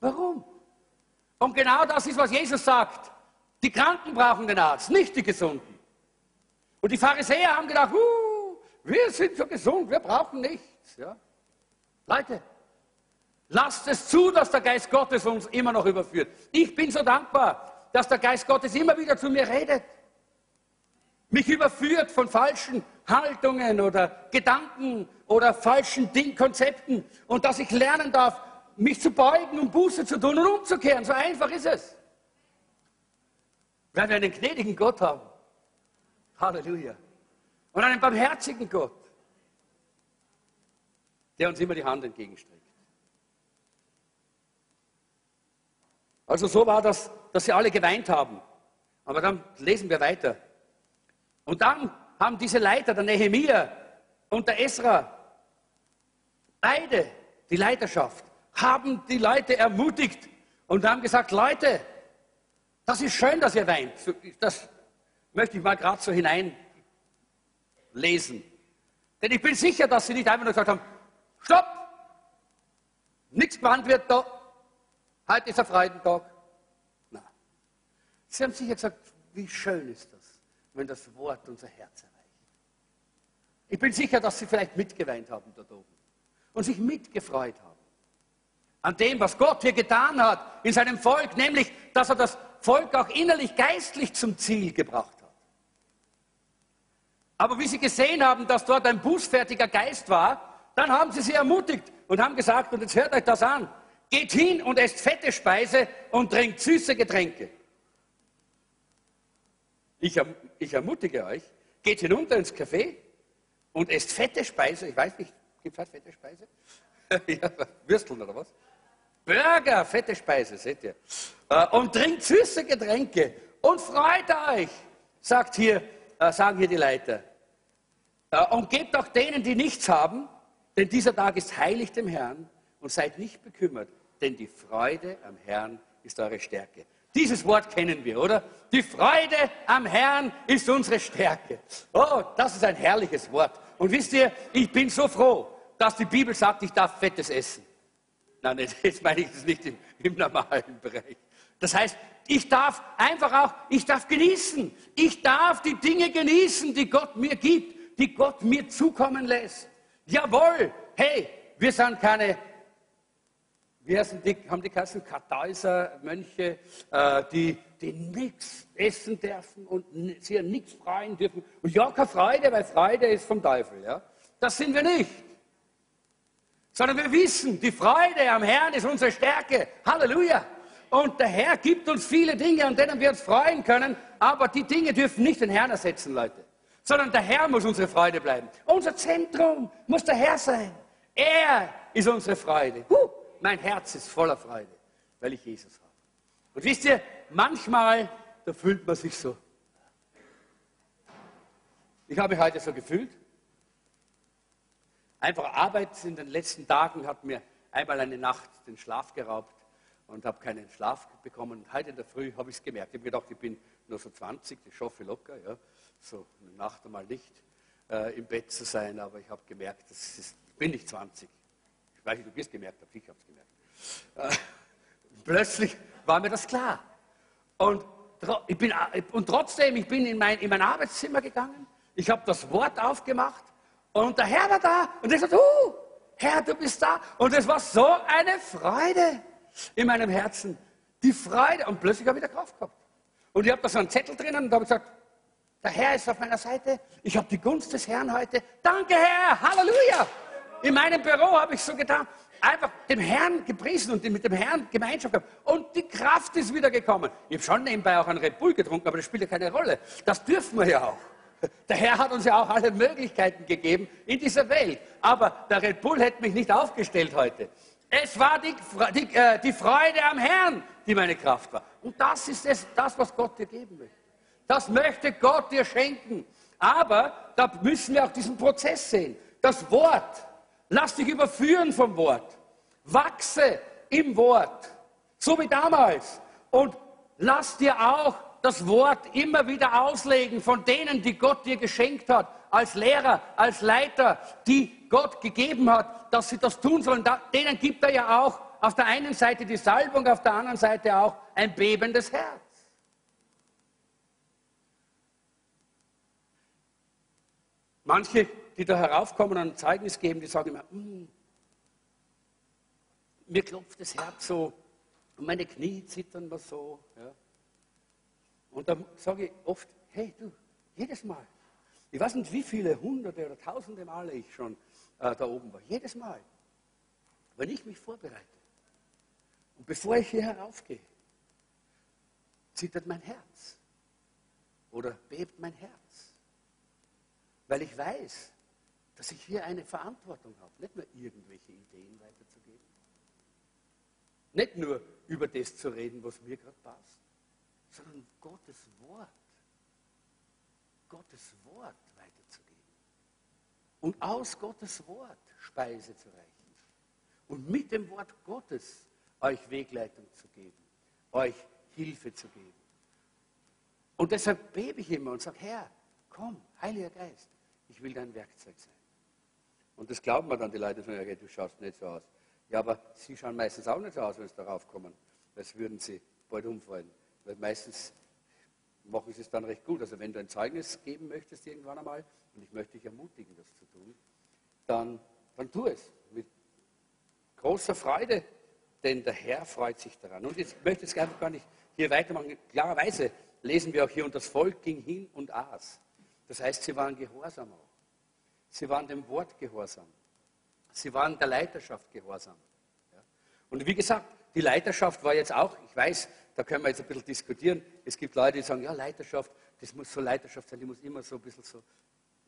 Warum? Und genau das ist, was Jesus sagt. Die Kranken brauchen den Arzt, nicht die Gesunden. Und die Pharisäer haben gedacht, uh, wir sind so gesund, wir brauchen nichts. Ja? Leute, Lasst es zu, dass der Geist Gottes uns immer noch überführt. Ich bin so dankbar, dass der Geist Gottes immer wieder zu mir redet. Mich überführt von falschen Haltungen oder Gedanken oder falschen Ding Konzepten und dass ich lernen darf, mich zu beugen und Buße zu tun und umzukehren. So einfach ist es. Weil wir einen gnädigen Gott haben. Halleluja. Und einen barmherzigen Gott, der uns immer die Hand entgegenstreckt. Also so war das, dass sie alle geweint haben. Aber dann lesen wir weiter. Und dann haben diese Leiter, der Nehemia und der Esra, beide, die Leiterschaft, haben die Leute ermutigt und haben gesagt, Leute, das ist schön, dass ihr weint. Das möchte ich mal gerade so hineinlesen. Denn ich bin sicher, dass sie nicht einfach nur gesagt haben, stopp, nichts gewandt wird da, Heute ist ein Freudentag. Nein. Sie haben sicher gesagt, wie schön ist das, wenn das Wort unser Herz erreicht. Ich bin sicher, dass Sie vielleicht mitgeweint haben dort oben und sich mitgefreut haben. An dem, was Gott hier getan hat in seinem Volk, nämlich, dass er das Volk auch innerlich geistlich zum Ziel gebracht hat. Aber wie sie gesehen haben, dass dort ein bußfertiger Geist war, dann haben sie sie ermutigt und haben gesagt, und jetzt hört euch das an, Geht hin und esst fette Speise und trinkt süße Getränke. Ich, erm-, ich ermutige euch, geht hinunter ins Café und esst fette Speise. Ich weiß nicht, gibt es halt fette Speise? ja, Würsteln oder was? Burger, fette Speise, seht ihr. Äh, und trinkt süße Getränke und freut euch, sagt hier, äh, sagen hier die Leiter. Äh, und gebt auch denen, die nichts haben, denn dieser Tag ist heilig dem Herrn und seid nicht bekümmert, denn die Freude am Herrn ist eure Stärke. Dieses Wort kennen wir, oder? Die Freude am Herrn ist unsere Stärke. Oh, das ist ein herrliches Wort. Und wisst ihr, ich bin so froh, dass die Bibel sagt, ich darf Fettes essen. Nein, jetzt meine ich das nicht im, im normalen Bereich. Das heißt, ich darf einfach auch, ich darf genießen. Ich darf die Dinge genießen, die Gott mir gibt, die Gott mir zukommen lässt. Jawohl, hey, wir sind keine wir die, haben die Kassen Kartäuser, Mönche, äh, die, die nichts essen dürfen und sie nichts freien dürfen. Und ja, keine Freude, weil Freude ist vom Teufel. Ja? Das sind wir nicht. Sondern wir wissen, die Freude am Herrn ist unsere Stärke. Halleluja. Und der Herr gibt uns viele Dinge, an denen wir uns freuen können, aber die Dinge dürfen nicht den Herrn ersetzen, Leute. Sondern der Herr muss unsere Freude bleiben. Unser Zentrum muss der Herr sein. Er ist unsere Freude. Huh. Mein Herz ist voller Freude, weil ich Jesus habe. Und wisst ihr, manchmal, da fühlt man sich so. Ich habe mich heute so gefühlt. Einfach Arbeit in den letzten Tagen hat mir einmal eine Nacht den Schlaf geraubt und habe keinen Schlaf bekommen. Und heute in der Früh habe ich es gemerkt. Ich habe gedacht, ich bin nur so 20, ich schaffe locker, ja, so eine Nacht einmal nicht äh, im Bett zu sein, aber ich habe gemerkt, das ist, ich bin nicht 20. Ich weiß ob ihr es gemerkt habt, ich habe es gemerkt. Äh, plötzlich war mir das klar. Und, ich bin, und trotzdem, ich bin in mein, in mein Arbeitszimmer gegangen, ich habe das Wort aufgemacht und der Herr war da und ich sagte, uh, Herr, du bist da. Und es war so eine Freude in meinem Herzen. Die Freude. Und plötzlich habe ich wieder Kraft gehabt. Und ich habe da so einen Zettel drinnen und habe gesagt, der Herr ist auf meiner Seite. Ich habe die Gunst des Herrn heute. Danke, Herr. Halleluja. In meinem Büro habe ich so getan. einfach dem Herrn gepriesen und mit dem Herrn Gemeinschaft gehabt. Und die Kraft ist wieder gekommen. Ich habe schon nebenbei auch einen Red Bull getrunken, aber das spielt ja keine Rolle. Das dürfen wir ja auch. Der Herr hat uns ja auch alle Möglichkeiten gegeben in dieser Welt. Aber der Red Bull hätte mich nicht aufgestellt heute. Es war die, die, äh, die Freude am Herrn, die meine Kraft war. Und das ist es, das, was Gott dir geben möchte. Das möchte Gott dir schenken. Aber da müssen wir auch diesen Prozess sehen. Das Wort, lass dich überführen vom Wort. Wachse im Wort, so wie damals. Und lass dir auch das Wort immer wieder auslegen von denen, die Gott dir geschenkt hat, als Lehrer, als Leiter, die Gott gegeben hat, dass sie das tun sollen. denen gibt er ja auch auf der einen Seite die Salbung, auf der anderen Seite auch ein bebendes Herz. Manche, die da heraufkommen und ein Zeugnis geben, die sagen immer, mm, mir klopft das Herz so und meine Knie zittern mir so. Ja. Und dann sage ich oft, hey du, jedes Mal, ich weiß nicht, wie viele hunderte oder tausende Male ich schon äh, da oben war, jedes Mal, wenn ich mich vorbereite und bevor ich hier heraufgehe, zittert mein Herz oder bebt mein Herz, weil ich weiß, dass ich hier eine Verantwortung habe, nicht nur irgendwelche Ideen weiterzugeben, nicht nur über das zu reden, was mir gerade passt, sondern Gottes Wort, Gottes Wort weiterzugeben. Und aus Gottes Wort Speise zu reichen. Und mit dem Wort Gottes euch Wegleitung zu geben, euch Hilfe zu geben. Und deshalb bebe ich immer und sage, Herr, komm, Heiliger Geist, ich will dein Werkzeug sein. Und das glauben mir dann die Leute, sagen, ja, du schaust nicht so aus. Ja, aber sie schauen meistens auch nicht so aus, wenn sie darauf kommen. Das würden sie bald umfallen. Weil meistens machen sie es dann recht gut. Also wenn du ein Zeugnis geben möchtest irgendwann einmal, und ich möchte dich ermutigen, das zu tun, dann, dann tu es mit großer Freude, denn der Herr freut sich daran. Und jetzt möchte ich es einfach gar nicht hier weitermachen. Klarerweise lesen wir auch hier, und das Volk ging hin und aß. Das heißt, sie waren gehorsam auch. Sie waren dem Wort gehorsam. Sie waren der Leiterschaft gehorsam. Und wie gesagt, die Leiterschaft war jetzt auch, ich weiß, da können wir jetzt ein bisschen diskutieren. Es gibt Leute, die sagen, ja, Leiterschaft, das muss so Leiterschaft sein, die muss immer so ein bisschen so,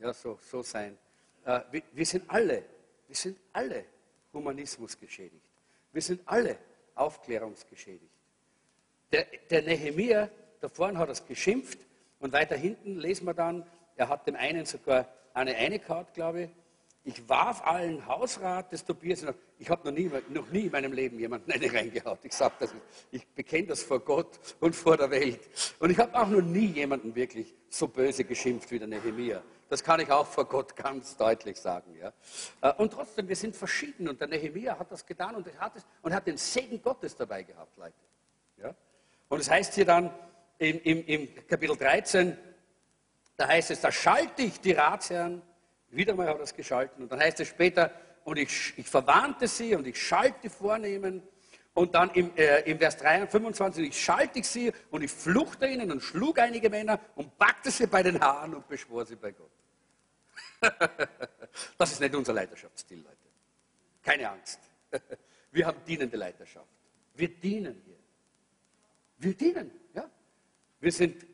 ja, so, so sein. Äh, wir, sind alle, wir sind alle Humanismus geschädigt. Wir sind alle aufklärungsgeschädigt. Der, der Nehemiah, da vorne hat er es geschimpft und weiter hinten lesen wir dann, er hat dem einen sogar eine Karte, glaube ich, ich warf allen Hausrat des Tobias ich habe noch nie, noch nie in meinem Leben jemanden eine reingehaut. Ich sage das, ich bekenne das vor Gott und vor der Welt. Und ich habe auch noch nie jemanden wirklich so böse geschimpft wie der Nehemiah. Das kann ich auch vor Gott ganz deutlich sagen. Ja. Äh, und trotzdem, wir sind verschieden und der Nehemiah hat das getan und hat, es, und hat den Segen Gottes dabei gehabt, Leute. Ja. Und es heißt hier dann im, im, im Kapitel 13, da heißt es, da schalte ich die Ratsherren wieder mal hat er es geschalten. Und dann heißt es später, und ich, ich verwarnte sie und ich schalte die Vornehmen. Und dann im, äh, im Vers 3, 25, ich schalte ich sie und ich fluchte ihnen und schlug einige Männer und packte sie bei den Haaren und beschwor sie bei Gott. das ist nicht unser Leiterschaftsstil, Leute. Keine Angst. Wir haben dienende Leiterschaft. Wir dienen hier. Wir dienen, ja. Wir sind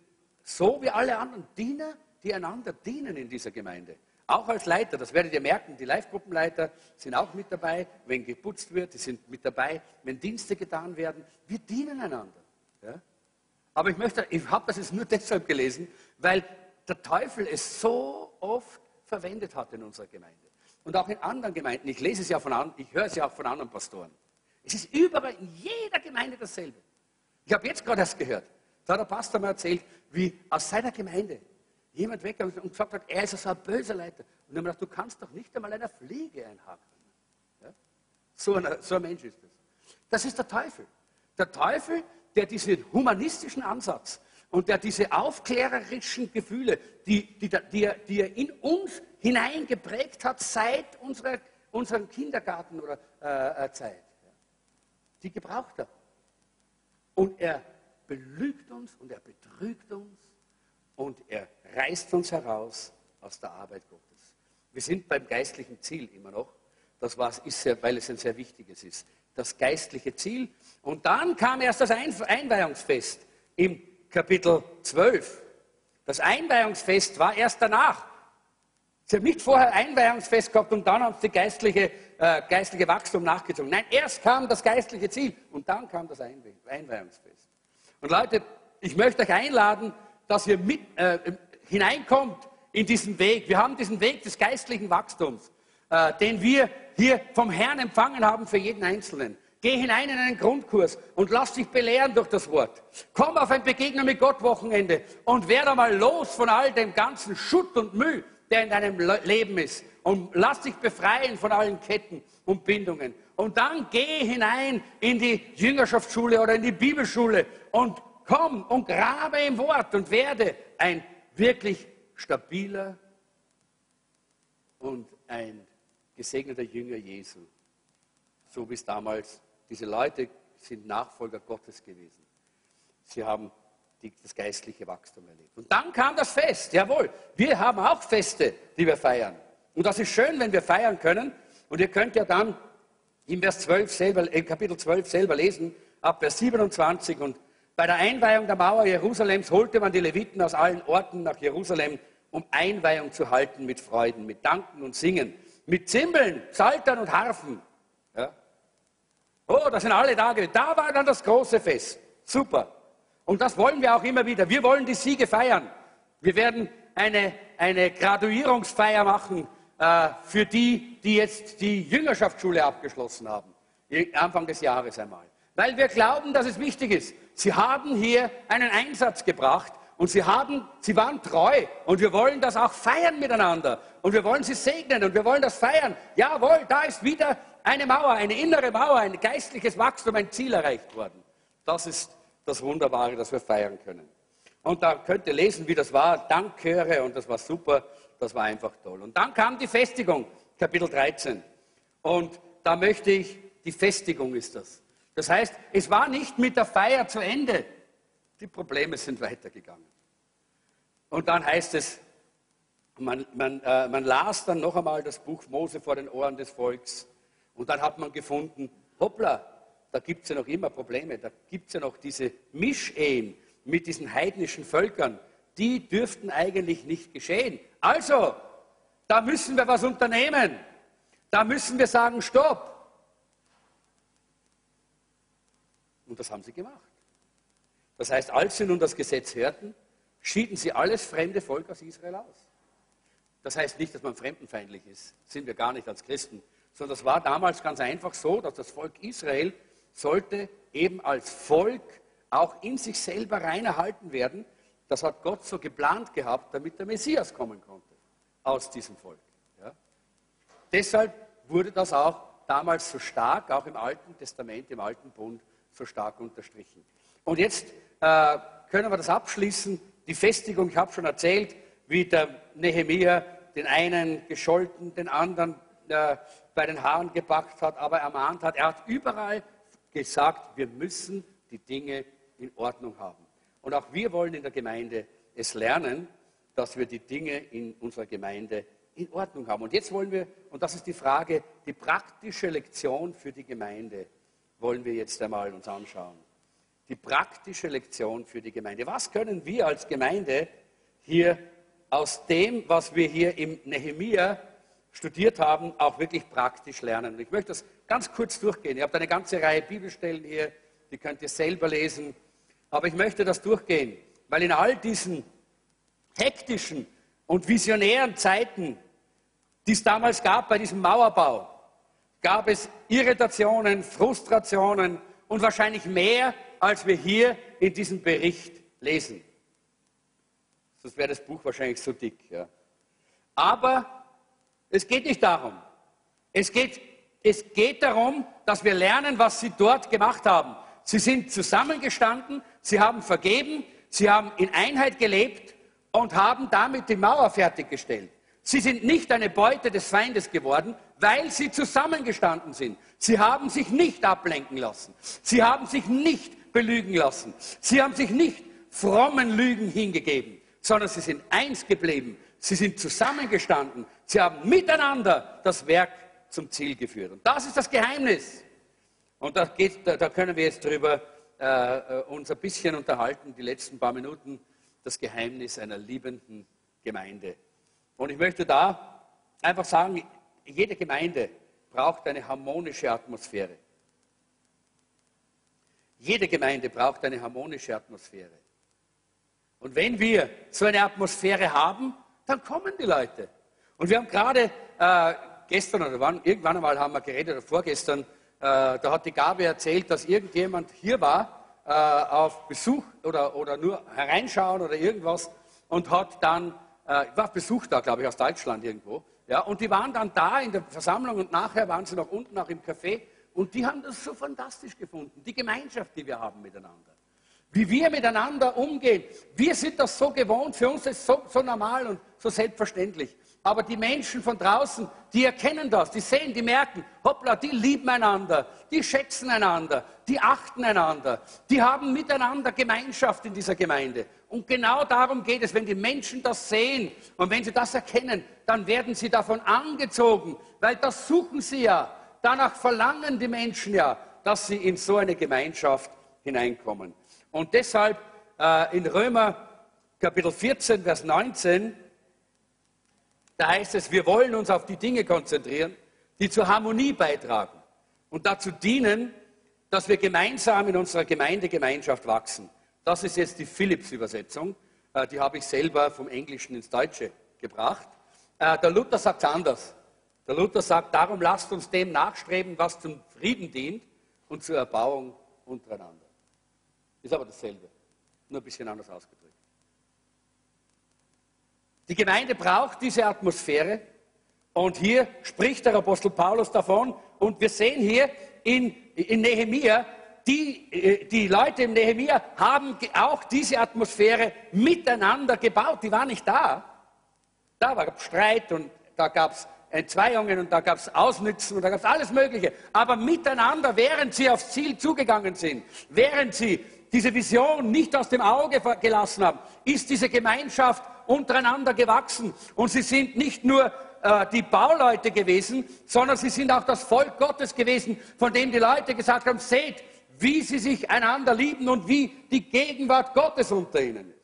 so wie alle anderen Diener, die einander dienen in dieser Gemeinde. Auch als Leiter, das werdet ihr merken, die Live-Gruppenleiter sind auch mit dabei, wenn geputzt wird, die sind mit dabei, wenn Dienste getan werden. Wir dienen einander. Ja? Aber ich möchte, ich habe das jetzt nur deshalb gelesen, weil der Teufel es so oft verwendet hat in unserer Gemeinde. Und auch in anderen Gemeinden. Ich lese es ja von anderen, ich höre es ja auch von anderen Pastoren. Es ist überall in jeder Gemeinde dasselbe. Ich habe jetzt gerade erst gehört, da hat der Pastor mir erzählt, wie aus seiner Gemeinde jemand weggegangen und gesagt hat, er ist so ein böser Leiter. Und ich habe gedacht, du kannst doch nicht einmal einer Fliege einhaken. Ja? So, ein, so ein Mensch ist das. Das ist der Teufel. Der Teufel, der diesen humanistischen Ansatz und der diese aufklärerischen Gefühle, die, die, die, er, die er in uns hineingeprägt hat seit unserer, unserem Kindergarten oder äh, äh Zeit, die gebraucht er. Und er belügt uns und er betrügt uns und er reißt uns heraus aus der Arbeit Gottes. Wir sind beim geistlichen Ziel immer noch. Das war, ist sehr, weil es ein sehr wichtiges ist. Das geistliche Ziel. Und dann kam erst das Einweihungsfest im Kapitel 12. Das Einweihungsfest war erst danach. Sie haben nicht vorher Einweihungsfest gehabt und dann haben sie geistliche, äh, geistliche Wachstum nachgezogen. Nein, erst kam das geistliche Ziel und dann kam das Einweihungsfest. Und Leute, ich möchte euch einladen, dass ihr mit, äh, hineinkommt in diesen Weg. Wir haben diesen Weg des geistlichen Wachstums, äh, den wir hier vom Herrn empfangen haben für jeden Einzelnen. Geh hinein in einen Grundkurs und lass dich belehren durch das Wort. Komm auf ein Begegnung mit Gott Wochenende und werde mal los von all dem ganzen Schutt und Müll, der in deinem Leben ist. Und lass dich befreien von allen Ketten und Bindungen. Und dann geh hinein in die Jüngerschaftsschule oder in die Bibelschule und komm und grabe im Wort und werde ein wirklich stabiler und ein gesegneter Jünger Jesu. So wie es damals, diese Leute sind Nachfolger Gottes gewesen. Sie haben die, das geistliche Wachstum erlebt. Und dann kam das Fest. Jawohl, wir haben auch Feste, die wir feiern. Und das ist schön, wenn wir feiern können. Und ihr könnt ja dann im Vers 12 selber, im Kapitel 12 selber lesen, ab Vers 27. Und bei der Einweihung der Mauer Jerusalems holte man die Leviten aus allen Orten nach Jerusalem, um Einweihung zu halten mit Freuden, mit Danken und Singen, mit Zimbeln, Psaltern und Harfen. Ja? Oh, da sind alle da gewesen. Da war dann das große Fest. Super. Und das wollen wir auch immer wieder. Wir wollen die Siege feiern. Wir werden eine, eine Graduierungsfeier machen äh, für die, die jetzt die Jüngerschaftsschule abgeschlossen haben. Anfang des Jahres einmal. Weil wir glauben, dass es wichtig ist. Sie haben hier einen Einsatz gebracht und sie, haben, sie waren treu und wir wollen das auch feiern miteinander und wir wollen sie segnen und wir wollen das feiern. Jawohl, da ist wieder eine Mauer, eine innere Mauer, ein geistliches Wachstum, ein Ziel erreicht worden. Das ist das Wunderbare, das wir feiern können. Und da könnt ihr lesen, wie das war. Dankchöre und das war super, das war einfach toll. Und dann kam die Festigung, Kapitel 13. Und da möchte ich, die Festigung ist das. Das heißt, es war nicht mit der Feier zu Ende. Die Probleme sind weitergegangen. Und dann heißt es, man, man, äh, man las dann noch einmal das Buch Mose vor den Ohren des Volks. Und dann hat man gefunden, hoppla, da gibt es ja noch immer Probleme, da gibt es ja noch diese Mischehen mit diesen heidnischen Völkern, die dürften eigentlich nicht geschehen. Also, da müssen wir was unternehmen. Da müssen wir sagen, stopp. Und das haben sie gemacht. Das heißt, als sie nun das Gesetz hörten, schieden sie alles fremde Volk aus Israel aus. Das heißt nicht, dass man fremdenfeindlich ist, sind wir gar nicht als Christen, sondern das war damals ganz einfach so, dass das Volk Israel sollte eben als Volk auch in sich selber rein erhalten werden. Das hat Gott so geplant gehabt, damit der Messias kommen konnte aus diesem Volk. Ja. Deshalb wurde das auch damals so stark, auch im Alten Testament, im Alten Bund, so stark unterstrichen. Und jetzt äh, können wir das abschließen. Die Festigung, ich habe schon erzählt, wie der Nehemia den einen gescholten, den anderen äh, bei den Haaren gepackt hat, aber ermahnt hat. Er hat überall gesagt, wir müssen die Dinge in Ordnung haben. Und auch wir wollen in der Gemeinde es lernen, dass wir die Dinge in unserer Gemeinde in Ordnung haben. Und jetzt wollen wir, und das ist die Frage, die praktische Lektion für die Gemeinde wollen wir jetzt einmal uns anschauen. Die praktische Lektion für die Gemeinde. Was können wir als Gemeinde hier aus dem, was wir hier im Nehemia studiert haben, auch wirklich praktisch lernen. Und ich möchte das ganz kurz durchgehen. Ihr habt eine ganze Reihe Bibelstellen hier, die könnt ihr selber lesen. Aber ich möchte das durchgehen, weil in all diesen hektischen und visionären Zeiten, die es damals gab bei diesem Mauerbau, gab es Irritationen, Frustrationen und wahrscheinlich mehr, als wir hier in diesem Bericht lesen. Sonst wäre das Buch wahrscheinlich so dick. Ja. Aber es geht nicht darum. Es geht, es geht darum, dass wir lernen, was sie dort gemacht haben. Sie sind zusammengestanden, sie haben vergeben, sie haben in Einheit gelebt und haben damit die Mauer fertiggestellt. Sie sind nicht eine Beute des Feindes geworden, weil sie zusammengestanden sind. Sie haben sich nicht ablenken lassen. Sie haben sich nicht belügen lassen. Sie haben sich nicht frommen Lügen hingegeben, sondern sie sind eins geblieben. Sie sind zusammengestanden. Sie haben miteinander das Werk zum Ziel geführt. Und das ist das Geheimnis. Und da, geht, da, da können wir jetzt drüber äh, äh, uns ein bisschen unterhalten, die letzten paar Minuten, das Geheimnis einer liebenden Gemeinde. Und ich möchte da einfach sagen, jede Gemeinde braucht eine harmonische Atmosphäre. Jede Gemeinde braucht eine harmonische Atmosphäre. Und wenn wir so eine Atmosphäre haben, dann kommen die Leute. Und wir haben gerade äh, gestern oder wann, irgendwann einmal haben wir geredet, oder vorgestern, da hat die Gabe erzählt, dass irgendjemand hier war äh, auf Besuch oder, oder nur hereinschauen oder irgendwas und hat dann, äh, war auf Besuch da, glaube ich, aus Deutschland irgendwo. Ja, und die waren dann da in der Versammlung und nachher waren sie noch unten auch im Café und die haben das so fantastisch gefunden, die Gemeinschaft, die wir haben miteinander. Wie wir miteinander umgehen. Wir sind das so gewohnt, für uns ist es so, so normal und so selbstverständlich. Aber die Menschen von draußen, die erkennen das, die sehen, die merken, hoppla, die lieben einander, die schätzen einander, die achten einander, die haben miteinander Gemeinschaft in dieser Gemeinde. Und genau darum geht es, wenn die Menschen das sehen und wenn sie das erkennen, dann werden sie davon angezogen, weil das suchen sie ja. Danach verlangen die Menschen ja, dass sie in so eine Gemeinschaft hineinkommen. Und deshalb äh, in Römer Kapitel 14, Vers 19, da heißt es, wir wollen uns auf die Dinge konzentrieren, die zur Harmonie beitragen und dazu dienen, dass wir gemeinsam in unserer Gemeindegemeinschaft wachsen. Das ist jetzt die Philips-Übersetzung. Äh, die habe ich selber vom Englischen ins Deutsche gebracht. Äh, der Luther sagt es anders. Der Luther sagt, darum lasst uns dem nachstreben, was zum Frieden dient und zur Erbauung untereinander. Ist aber dasselbe, nur ein bisschen anders ausgedrückt. Die Gemeinde braucht diese Atmosphäre und hier spricht der Apostel Paulus davon und wir sehen hier in, in Nehemia, die, äh, die Leute im Nehemia haben auch diese Atmosphäre miteinander gebaut. Die war nicht da. Da war Streit und da gab es Entzweiungen und da gab es Ausnützen und da gab es alles Mögliche. Aber miteinander, während sie aufs Ziel zugegangen sind, während sie diese Vision nicht aus dem Auge gelassen haben, ist diese Gemeinschaft untereinander gewachsen. Und sie sind nicht nur äh, die Bauleute gewesen, sondern sie sind auch das Volk Gottes gewesen, von dem die Leute gesagt haben, seht, wie sie sich einander lieben und wie die Gegenwart Gottes unter ihnen ist.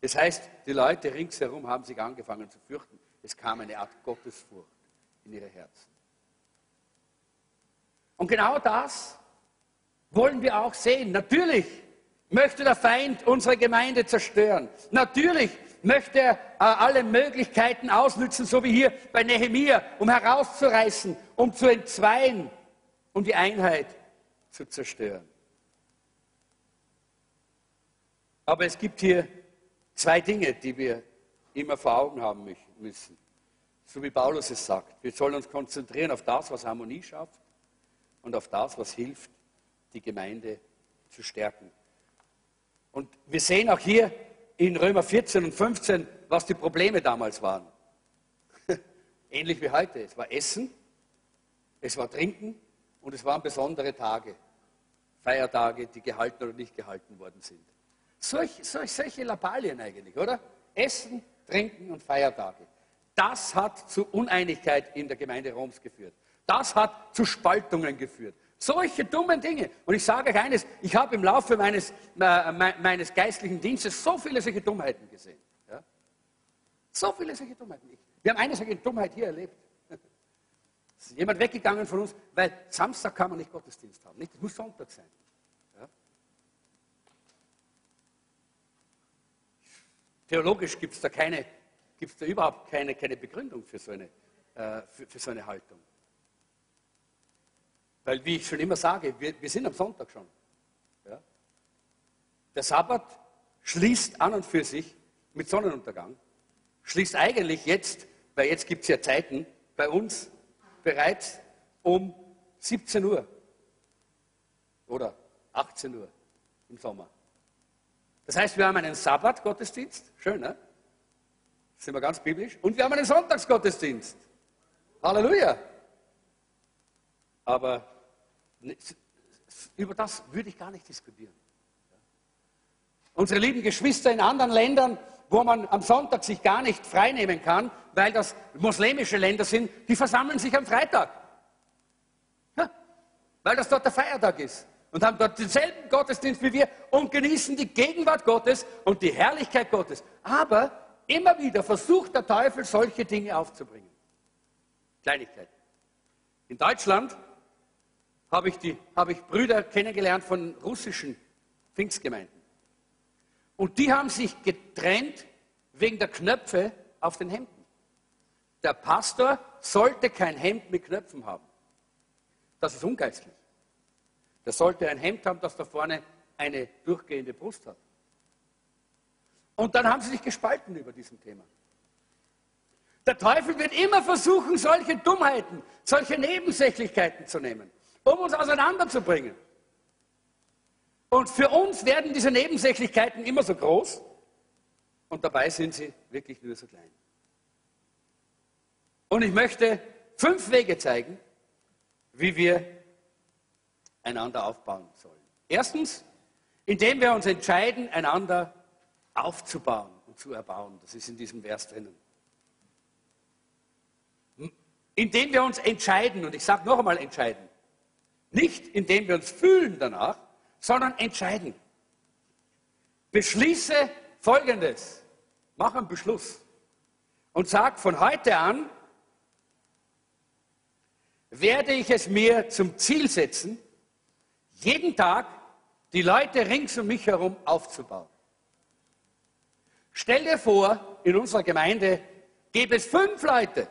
Das heißt, die Leute ringsherum haben sich angefangen zu fürchten. Es kam eine Art Gottesfurcht in ihre Herzen. Und genau das wollen wir auch sehen. Natürlich möchte der Feind unsere Gemeinde zerstören. Natürlich möchte er äh, alle Möglichkeiten ausnützen, so wie hier bei Nehemia, um herauszureißen, um zu entzweien, um die Einheit zu zerstören. Aber es gibt hier zwei Dinge, die wir immer vor Augen haben müssen. So wie Paulus es sagt. Wir sollen uns konzentrieren auf das, was Harmonie schafft und auf das, was hilft, die Gemeinde zu stärken. Und wir sehen auch hier in Römer 14 und 15, was die Probleme damals waren. Ähnlich wie heute. Es war Essen, es war Trinken und es waren besondere Tage, Feiertage, die gehalten oder nicht gehalten worden sind. Solch, solch, solche Labalien eigentlich, oder? Essen, Trinken und Feiertage. Das hat zu Uneinigkeit in der Gemeinde Roms geführt. Das hat zu Spaltungen geführt. Solche dummen Dinge. Und ich sage euch eines, ich habe im Laufe meines, äh, meines geistlichen Dienstes so viele solche Dummheiten gesehen. Ja? So viele solche Dummheiten. Wir haben eine solche Dummheit hier erlebt. Es ist jemand weggegangen von uns, weil Samstag kann man nicht Gottesdienst haben. Nicht, es muss Sonntag sein. Ja? Theologisch gibt es da, keine, gibt's da überhaupt keine, keine Begründung für so, eine, äh, für, für so eine Haltung. Weil, wie ich schon immer sage, wir, wir sind am Sonntag schon. Ja? Der Sabbat schließt an und für sich mit Sonnenuntergang, schließt eigentlich jetzt, weil jetzt gibt es ja Zeiten, bei uns bereits um 17 Uhr oder 18 Uhr im Sommer. Das heißt, wir haben einen Sabbat-Gottesdienst, schön, ne? Sind wir ganz biblisch. Und wir haben einen Sonntagsgottesdienst. Halleluja. Aber über das würde ich gar nicht diskutieren. Unsere lieben Geschwister in anderen Ländern, wo man am Sonntag sich gar nicht freinehmen kann, weil das muslimische Länder sind, die versammeln sich am Freitag. Ja, weil das dort der Feiertag ist. Und haben dort denselben Gottesdienst wie wir und genießen die Gegenwart Gottes und die Herrlichkeit Gottes. Aber immer wieder versucht der Teufel, solche Dinge aufzubringen. Kleinigkeiten. In Deutschland habe ich, hab ich Brüder kennengelernt von russischen Pfingstgemeinden. Und die haben sich getrennt wegen der Knöpfe auf den Hemden. Der Pastor sollte kein Hemd mit Knöpfen haben. Das ist ungeistlich. Der sollte ein Hemd haben, das da vorne eine durchgehende Brust hat. Und dann haben sie sich gespalten über diesem Thema. Der Teufel wird immer versuchen, solche Dummheiten, solche Nebensächlichkeiten zu nehmen, um uns auseinanderzubringen. Und für uns werden diese Nebensächlichkeiten immer so groß und dabei sind sie wirklich nur so klein. Und ich möchte fünf Wege zeigen, wie wir einander aufbauen sollen. Erstens, indem wir uns entscheiden, einander aufzubauen und zu erbauen. Das ist in diesem Vers drinnen. Indem wir uns entscheiden, und ich sage noch einmal entscheiden, nicht indem wir uns fühlen danach, sondern entscheiden. Beschließe Folgendes. Mach einen Beschluss und sag von heute an, werde ich es mir zum Ziel setzen, jeden Tag die Leute rings um mich herum aufzubauen. Stell dir vor, in unserer Gemeinde gäbe es fünf Leute,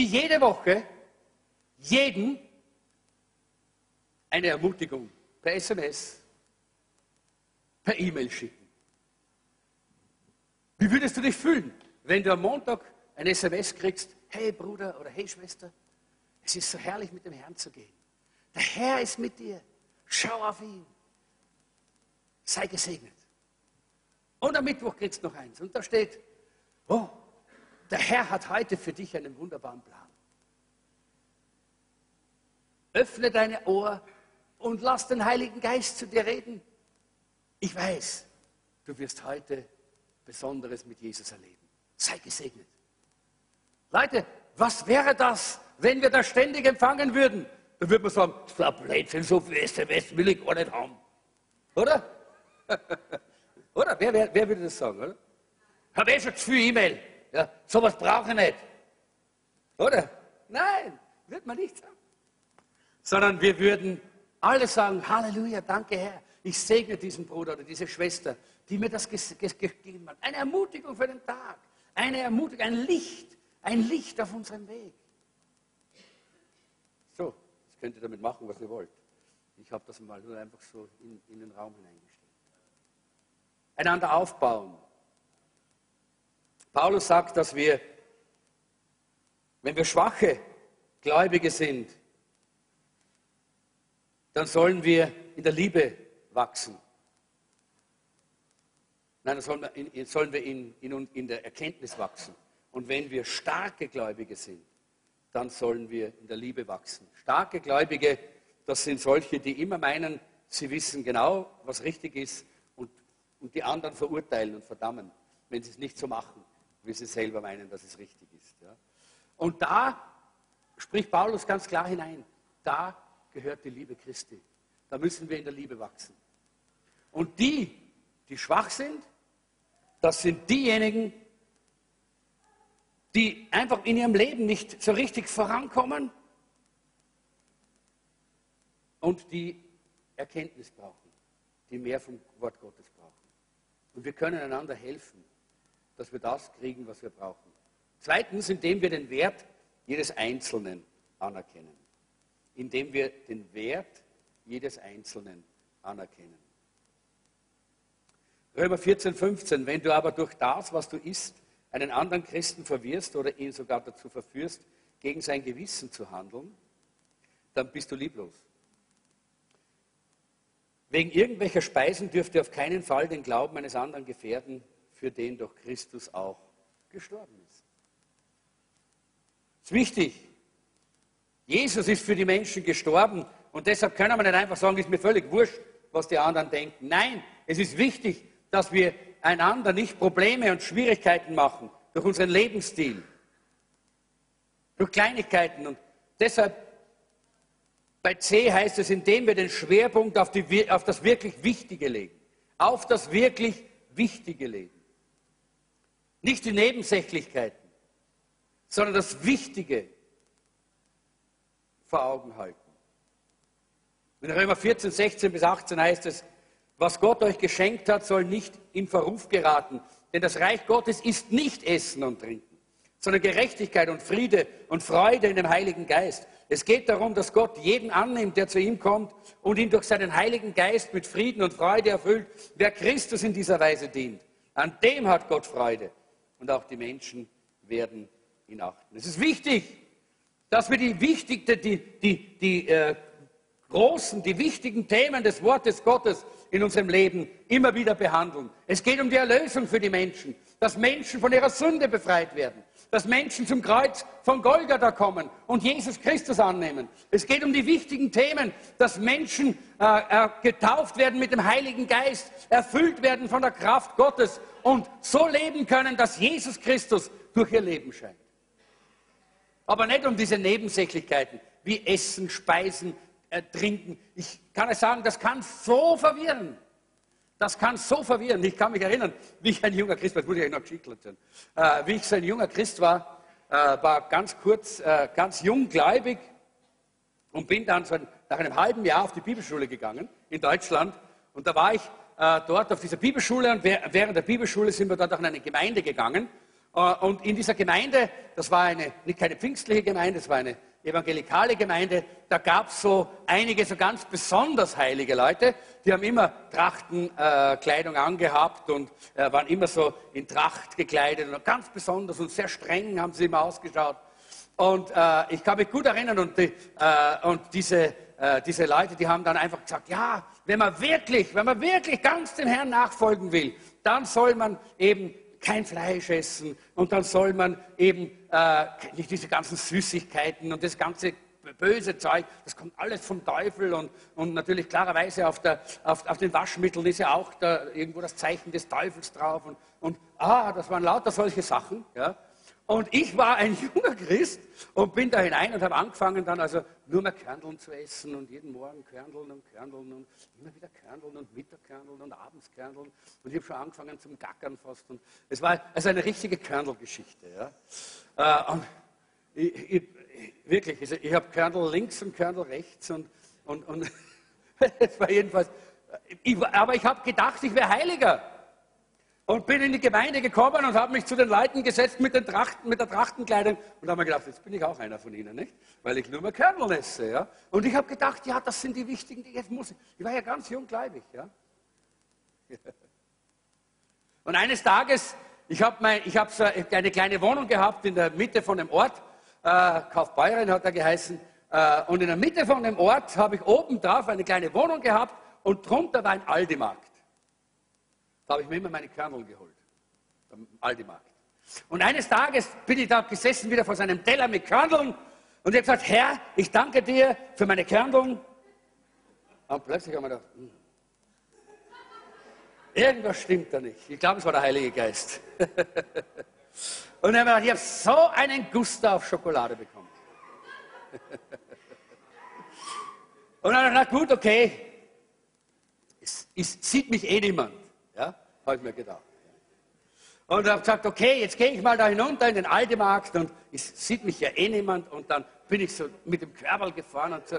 die jede Woche jeden eine Ermutigung per SMS, per E-Mail schicken. Wie würdest du dich fühlen, wenn du am Montag ein SMS kriegst, hey Bruder oder hey Schwester, es ist so herrlich mit dem Herrn zu gehen. Der Herr ist mit dir. Schau auf ihn. Sei gesegnet. Und am Mittwoch kriegst du noch eins. Und da steht, oh, der Herr hat heute für dich einen wunderbaren Plan. Öffne deine Ohr und lass den Heiligen Geist zu dir reden. Ich weiß, du wirst heute Besonderes mit Jesus erleben. Sei gesegnet. Leute, was wäre das, wenn wir das ständig empfangen würden? Dann würde man sagen, das war Blödsinn, so viel SMS will ich gar nicht haben. Oder? oder? Wer, wer, wer würde das sagen, oder? Habe eh schon zu viel E-Mail. Ja, sowas brauche ich nicht. Oder? Nein, wird man nicht sagen. Sondern wir würden alle sagen, Halleluja, danke Herr. Ich segne diesen Bruder oder diese Schwester, die mir das gegeben hat. Eine Ermutigung für den Tag. Eine Ermutigung, ein Licht. Ein Licht auf unserem Weg. So, jetzt könnt ihr damit machen, was ihr wollt. Ich habe das mal nur einfach so in, in den Raum hineingestellt. Einander aufbauen. Paulus sagt, dass wir, wenn wir schwache Gläubige sind, dann sollen wir in der Liebe wachsen. Nein, dann sollen wir in, sollen wir in, in, in der Erkenntnis wachsen. Und wenn wir starke Gläubige sind, dann sollen wir in der Liebe wachsen. Starke Gläubige, das sind solche, die immer meinen, sie wissen genau, was richtig ist und, und die anderen verurteilen und verdammen, wenn sie es nicht so machen, wie sie selber meinen, dass es richtig ist. Ja. Und da spricht Paulus ganz klar hinein, da gehört die Liebe Christi. Da müssen wir in der Liebe wachsen. Und die, die schwach sind, das sind diejenigen, die einfach in ihrem Leben nicht so richtig vorankommen und die Erkenntnis brauchen, die mehr vom Wort Gottes brauchen. Und wir können einander helfen, dass wir das kriegen, was wir brauchen. Zweitens, indem wir den Wert jedes Einzelnen anerkennen. Indem wir den Wert jedes Einzelnen anerkennen. Römer 14, 15, wenn du aber durch das, was du isst, einen anderen Christen verwirrst oder ihn sogar dazu verführst, gegen sein Gewissen zu handeln, dann bist du lieblos. Wegen irgendwelcher Speisen dürft ihr auf keinen Fall den Glauben eines anderen gefährden, für den doch Christus auch gestorben ist. Das ist wichtig. Jesus ist für die Menschen gestorben Und deshalb können wir nicht einfach sagen, ist mir völlig wurscht, was die anderen denken. Nein, es ist wichtig, dass wir einander nicht Probleme und Schwierigkeiten machen durch unseren Lebensstil, durch Kleinigkeiten. Und deshalb bei C heißt es, indem wir den Schwerpunkt auf, die, auf das wirklich Wichtige legen. Auf das wirklich Wichtige legen. Nicht die Nebensächlichkeiten, sondern das Wichtige vor Augen halten. In Römer 14, 16 bis 18 heißt es, was Gott euch geschenkt hat, soll nicht in Verruf geraten. Denn das Reich Gottes ist nicht Essen und Trinken, sondern Gerechtigkeit und Friede und Freude in dem Heiligen Geist. Es geht darum, dass Gott jeden annimmt, der zu ihm kommt und ihn durch seinen Heiligen Geist mit Frieden und Freude erfüllt. Wer Christus in dieser Weise dient, an dem hat Gott Freude. Und auch die Menschen werden ihn achten. Es ist wichtig, dass wir die, wichtigste, die, die, die äh, großen, die wichtigen Themen des Wortes Gottes in unserem Leben immer wieder behandeln. Es geht um die Erlösung für die Menschen, dass Menschen von ihrer Sünde befreit werden, dass Menschen zum Kreuz von Golgatha kommen und Jesus Christus annehmen. Es geht um die wichtigen Themen, dass Menschen äh, äh, getauft werden mit dem Heiligen Geist, erfüllt werden von der Kraft Gottes und so leben können, dass Jesus Christus durch ihr Leben scheint. Aber nicht um diese Nebensächlichkeiten wie Essen, Speisen, äh, trinken. Ich kann euch sagen, das kann so verwirren. Das kann so verwirren. Ich kann mich erinnern, wie ich ein junger Christ war, das muss ich euch noch Geschichte erzählen. Äh, wie ich so ein junger Christ war, äh, war ganz kurz, äh, ganz junggläubig und bin dann so ein, nach einem halben Jahr auf die Bibelschule gegangen in Deutschland. Und da war ich äh, dort auf dieser Bibelschule und während der Bibelschule sind wir dort auch in eine Gemeinde gegangen. Äh, und in dieser Gemeinde, das war eine, nicht keine pfingstliche Gemeinde, das war eine evangelikale Gemeinde, da gab es so einige so ganz besonders heilige Leute, die haben immer Trachtenkleidung äh, angehabt und äh, waren immer so in Tracht gekleidet und ganz besonders und sehr streng haben sie immer ausgeschaut. Und äh, ich kann mich gut erinnern und, die, äh, und diese, äh, diese Leute, die haben dann einfach gesagt, ja, wenn man wirklich, wenn man wirklich ganz dem Herrn nachfolgen will, dann soll man eben kein Fleisch essen und dann soll man eben äh, nicht diese ganzen Süßigkeiten und das ganze böse Zeug, das kommt alles vom Teufel und, und natürlich klarerweise auf, der, auf, auf, den Waschmitteln ist ja auch da irgendwo das Zeichen des Teufels drauf und, und ah, das waren lauter solche Sachen. Ja. Und ich war ein junger Christ und bin da hinein und habe angefangen dann also nur mehr Körneln zu essen und jeden Morgen Körneln und Körneln und immer wieder Körneln und Mittagkörneln und abends Körneln. Und ich habe schon angefangen zum Gackern fast. Und es war also eine richtige Körnelgeschichte. Ja. Äh, und ich, ich, wirklich, also ich habe Körnel links und Körnel rechts und, und, und es war jedenfalls, ich, aber ich habe gedacht, ich wäre Heiliger und bin in die Gemeinde gekommen und habe mich zu den Leuten gesetzt mit, den Trachten, mit der Trachtenkleidung und habe mir gedacht, jetzt bin ich auch einer von ihnen, nicht? Weil ich nur mehr Körnel esse, ja? Und ich habe gedacht, ja, das sind die wichtigen, die jetzt muss ich. Ich war ja ganz junggläubig, ja? Und eines Tages, ich habe hab so eine kleine Wohnung gehabt in der Mitte von dem Ort, äh, Kaufbeuren hat er geheißen, äh, und in der Mitte von dem Ort habe ich oben drauf eine kleine Wohnung gehabt und drunter war ein Aldi-Markt. Da habe ich mir immer meine Körnel geholt, am Aldi-Markt. Und eines Tages bin ich da gesessen, wieder vor seinem Teller mit Körneln und ich habe gesagt, Herr, ich danke dir für meine Körneln. Und plötzlich haben wir gedacht, hm, irgendwas stimmt da nicht. Ich glaube, es war der Heilige Geist. und dann habe ich ich habe so einen Guster auf Schokolade bekommen. und dann habe ich gedacht, gut, okay, es, es sieht mich eh niemand. Habe ich mir gedacht. Und habe gesagt, okay, jetzt gehe ich mal da hinunter in den Aldimarkt und es sieht mich ja eh niemand. Und dann bin ich so mit dem Körperl gefahren und, so,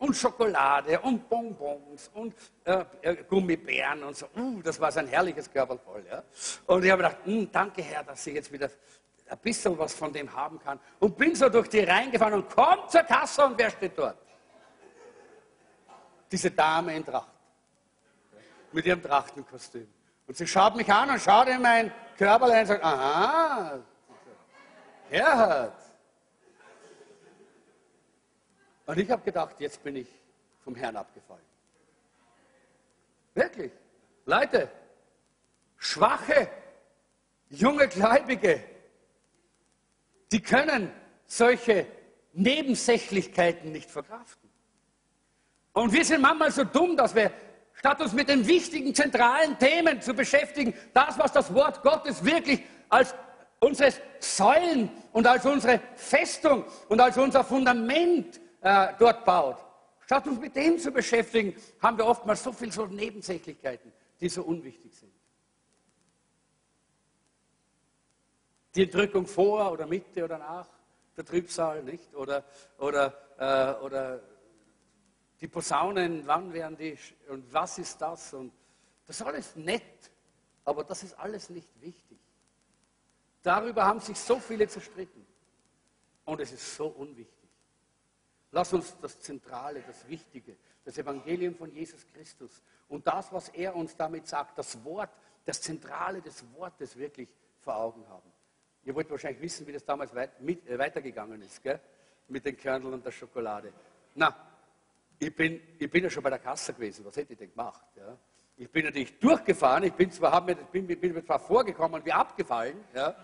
und Schokolade und Bonbons und äh, äh, Gummibären und so. Uh, das war so ein herrliches Körperl voll. Ja? Und ich habe gedacht, hm, danke Herr, dass ich jetzt wieder ein bisschen was von dem haben kann. Und bin so durch die Reihen gefahren und komm zur Kasse und wer steht dort? Diese Dame in Tracht. Mit ihrem Trachtenkostüm. Und sie schaut mich an und schaut in mein Körperlein und sagt, aha, Gerhard. Und ich habe gedacht, jetzt bin ich vom Herrn abgefallen. Wirklich. Leute, schwache, junge Gläubige, die können solche Nebensächlichkeiten nicht verkraften. Und wir sind manchmal so dumm, dass wir, statt uns mit den wichtigen, zentralen Themen zu beschäftigen, das, was das Wort Gottes wirklich als unsere Säulen und als unsere Festung und als unser Fundament äh, dort baut. Statt uns mit dem zu beschäftigen, haben wir oftmals so viele so Nebensächlichkeiten, die so unwichtig sind. Die Entrückung vor oder Mitte oder nach der Trübsal, nicht? Oder, oder, äh, oder die Posaunen, wann werden die und was ist das? Und das ist alles nett, aber das ist alles nicht wichtig. Darüber haben sich so viele zerstritten. Und es ist so unwichtig. Lass uns das Zentrale, das Wichtige, das Evangelium von Jesus Christus und das, was er uns damit sagt, das Wort, das Zentrale des Wortes wirklich vor Augen haben. Ihr wollt wahrscheinlich wissen, wie das damals weit, mit, äh, weitergegangen ist, gell? mit den Körneln und der Schokolade. Na, ich bin, ich bin ja schon bei der Kasse gewesen. Was hätte ich denn gemacht? Ja? Ich bin natürlich durchgefahren. Ich bin zwar, mir, bin, bin mir zwar vorgekommen wie abgefallen. Ja?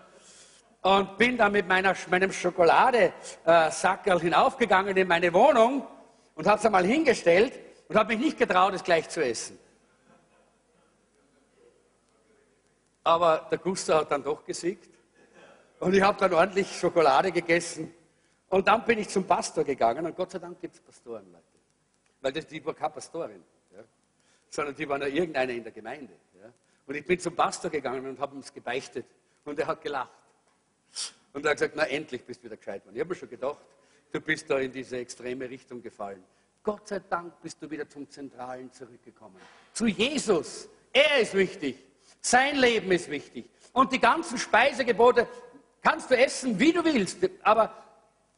Und bin dann mit meiner, meinem Schokoladesackerl hinaufgegangen in meine Wohnung und habe es einmal hingestellt und habe mich nicht getraut, es gleich zu essen. Aber der Guster hat dann doch gesiegt. Und ich habe dann ordentlich Schokolade gegessen. Und dann bin ich zum Pastor gegangen. Und Gott sei Dank gibt es Pastoren. Weil das, die war keine Pastorin, ja, sondern die war nur irgendeine in der Gemeinde. Ja. Und ich bin zum Pastor gegangen und habe uns gebeichtet. Und er hat gelacht. Und er hat gesagt, na endlich bist du wieder gescheit worden. Ich habe mir schon gedacht, du bist da in diese extreme Richtung gefallen. Gott sei Dank bist du wieder zum Zentralen zurückgekommen. Zu Jesus. Er ist wichtig. Sein Leben ist wichtig. Und die ganzen Speisegebote kannst du essen, wie du willst. Aber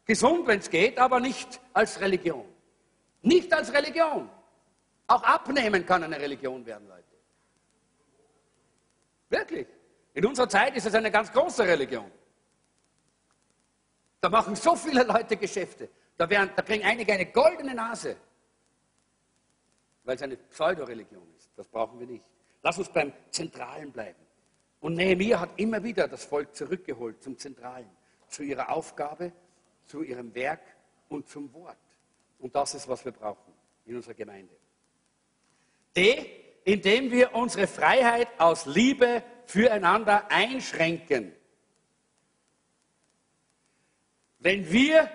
gesund, wenn es geht, aber nicht als Religion. Nicht als Religion. Auch abnehmen kann eine Religion werden, Leute. Wirklich. In unserer Zeit ist es eine ganz große Religion. Da machen so viele Leute Geschäfte. Da, werden, da kriegen einige eine goldene Nase, weil es eine Pseudoreligion ist. Das brauchen wir nicht. Lass uns beim Zentralen bleiben. Und Nehemiah hat immer wieder das Volk zurückgeholt zum Zentralen, zu ihrer Aufgabe, zu ihrem Werk und zum Wort. Und das ist, was wir brauchen in unserer Gemeinde. D, indem wir unsere Freiheit aus Liebe füreinander einschränken. Wenn wir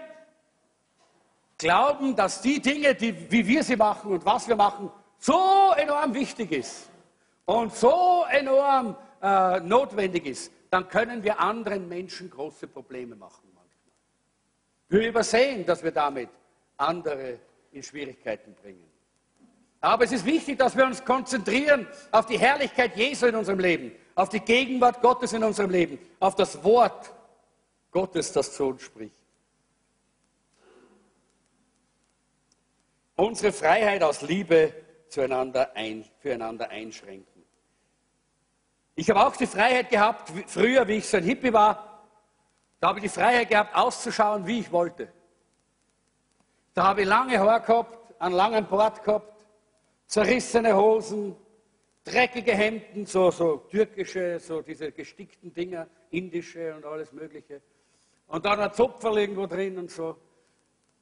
glauben, dass die Dinge, die, wie wir sie machen und was wir machen, so enorm wichtig ist und so enorm äh, notwendig ist, dann können wir anderen Menschen große Probleme machen manchmal. Wir übersehen, dass wir damit andere in Schwierigkeiten bringen. Aber es ist wichtig, dass wir uns konzentrieren auf die Herrlichkeit Jesu in unserem Leben, auf die Gegenwart Gottes in unserem Leben, auf das Wort Gottes, das zu uns spricht. Unsere Freiheit aus Liebe zueinander ein, füreinander einschränken. Ich habe auch die Freiheit gehabt, früher, wie ich so ein Hippie war, da habe ich die Freiheit gehabt, auszuschauen, wie ich wollte. Da habe ich lange Haare gehabt, einen langen Bart gehabt, zerrissene Hosen, dreckige Hemden, so, so türkische, so diese gestickten Dinger, indische und alles Mögliche. Und dann ein Zupferl irgendwo drin und so.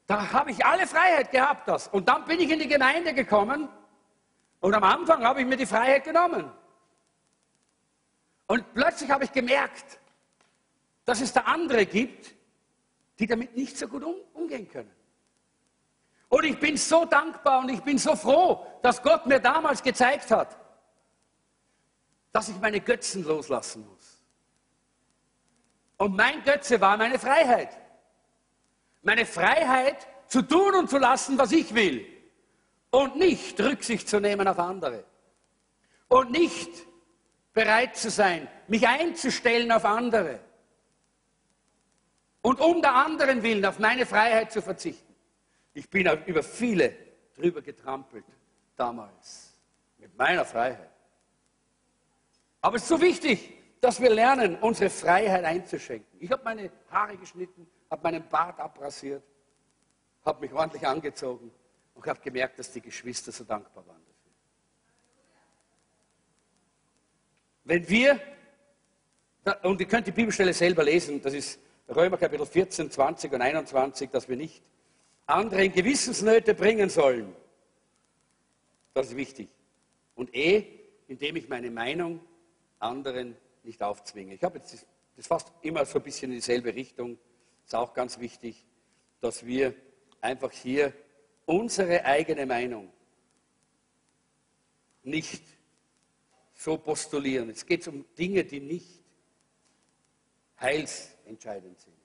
Da habe ich alle Freiheit gehabt, das. Und dann bin ich in die Gemeinde gekommen und am Anfang habe ich mir die Freiheit genommen. Und plötzlich habe ich gemerkt, dass es da andere gibt, die damit nicht so gut um, umgehen können. Und ich bin so dankbar und ich bin so froh, dass Gott mir damals gezeigt hat, dass ich meine Götzen loslassen muss. Und mein Götze war meine Freiheit. Meine Freiheit zu tun und zu lassen, was ich will. Und nicht Rücksicht zu nehmen auf andere. Und nicht bereit zu sein, mich einzustellen auf andere. Und um der anderen willen auf meine Freiheit zu verzichten. Ich bin über viele drüber getrampelt damals mit meiner Freiheit. Aber es ist so wichtig, dass wir lernen, unsere Freiheit einzuschränken. Ich habe meine Haare geschnitten, habe meinen Bart abrasiert, habe mich ordentlich angezogen und habe gemerkt, dass die Geschwister so dankbar waren dafür. Wenn wir, und ihr könnt die Bibelstelle selber lesen, das ist Römer Kapitel 14, 20 und 21, dass wir nicht andere in Gewissensnöte bringen sollen, Das ist wichtig. Und E, indem ich meine Meinung anderen nicht aufzwinge. Ich habe jetzt das, das fast immer so ein bisschen in dieselbe Richtung. Ist auch ganz wichtig, dass wir einfach hier unsere eigene Meinung nicht so postulieren. Es geht um Dinge, die nicht heilsentscheidend sind.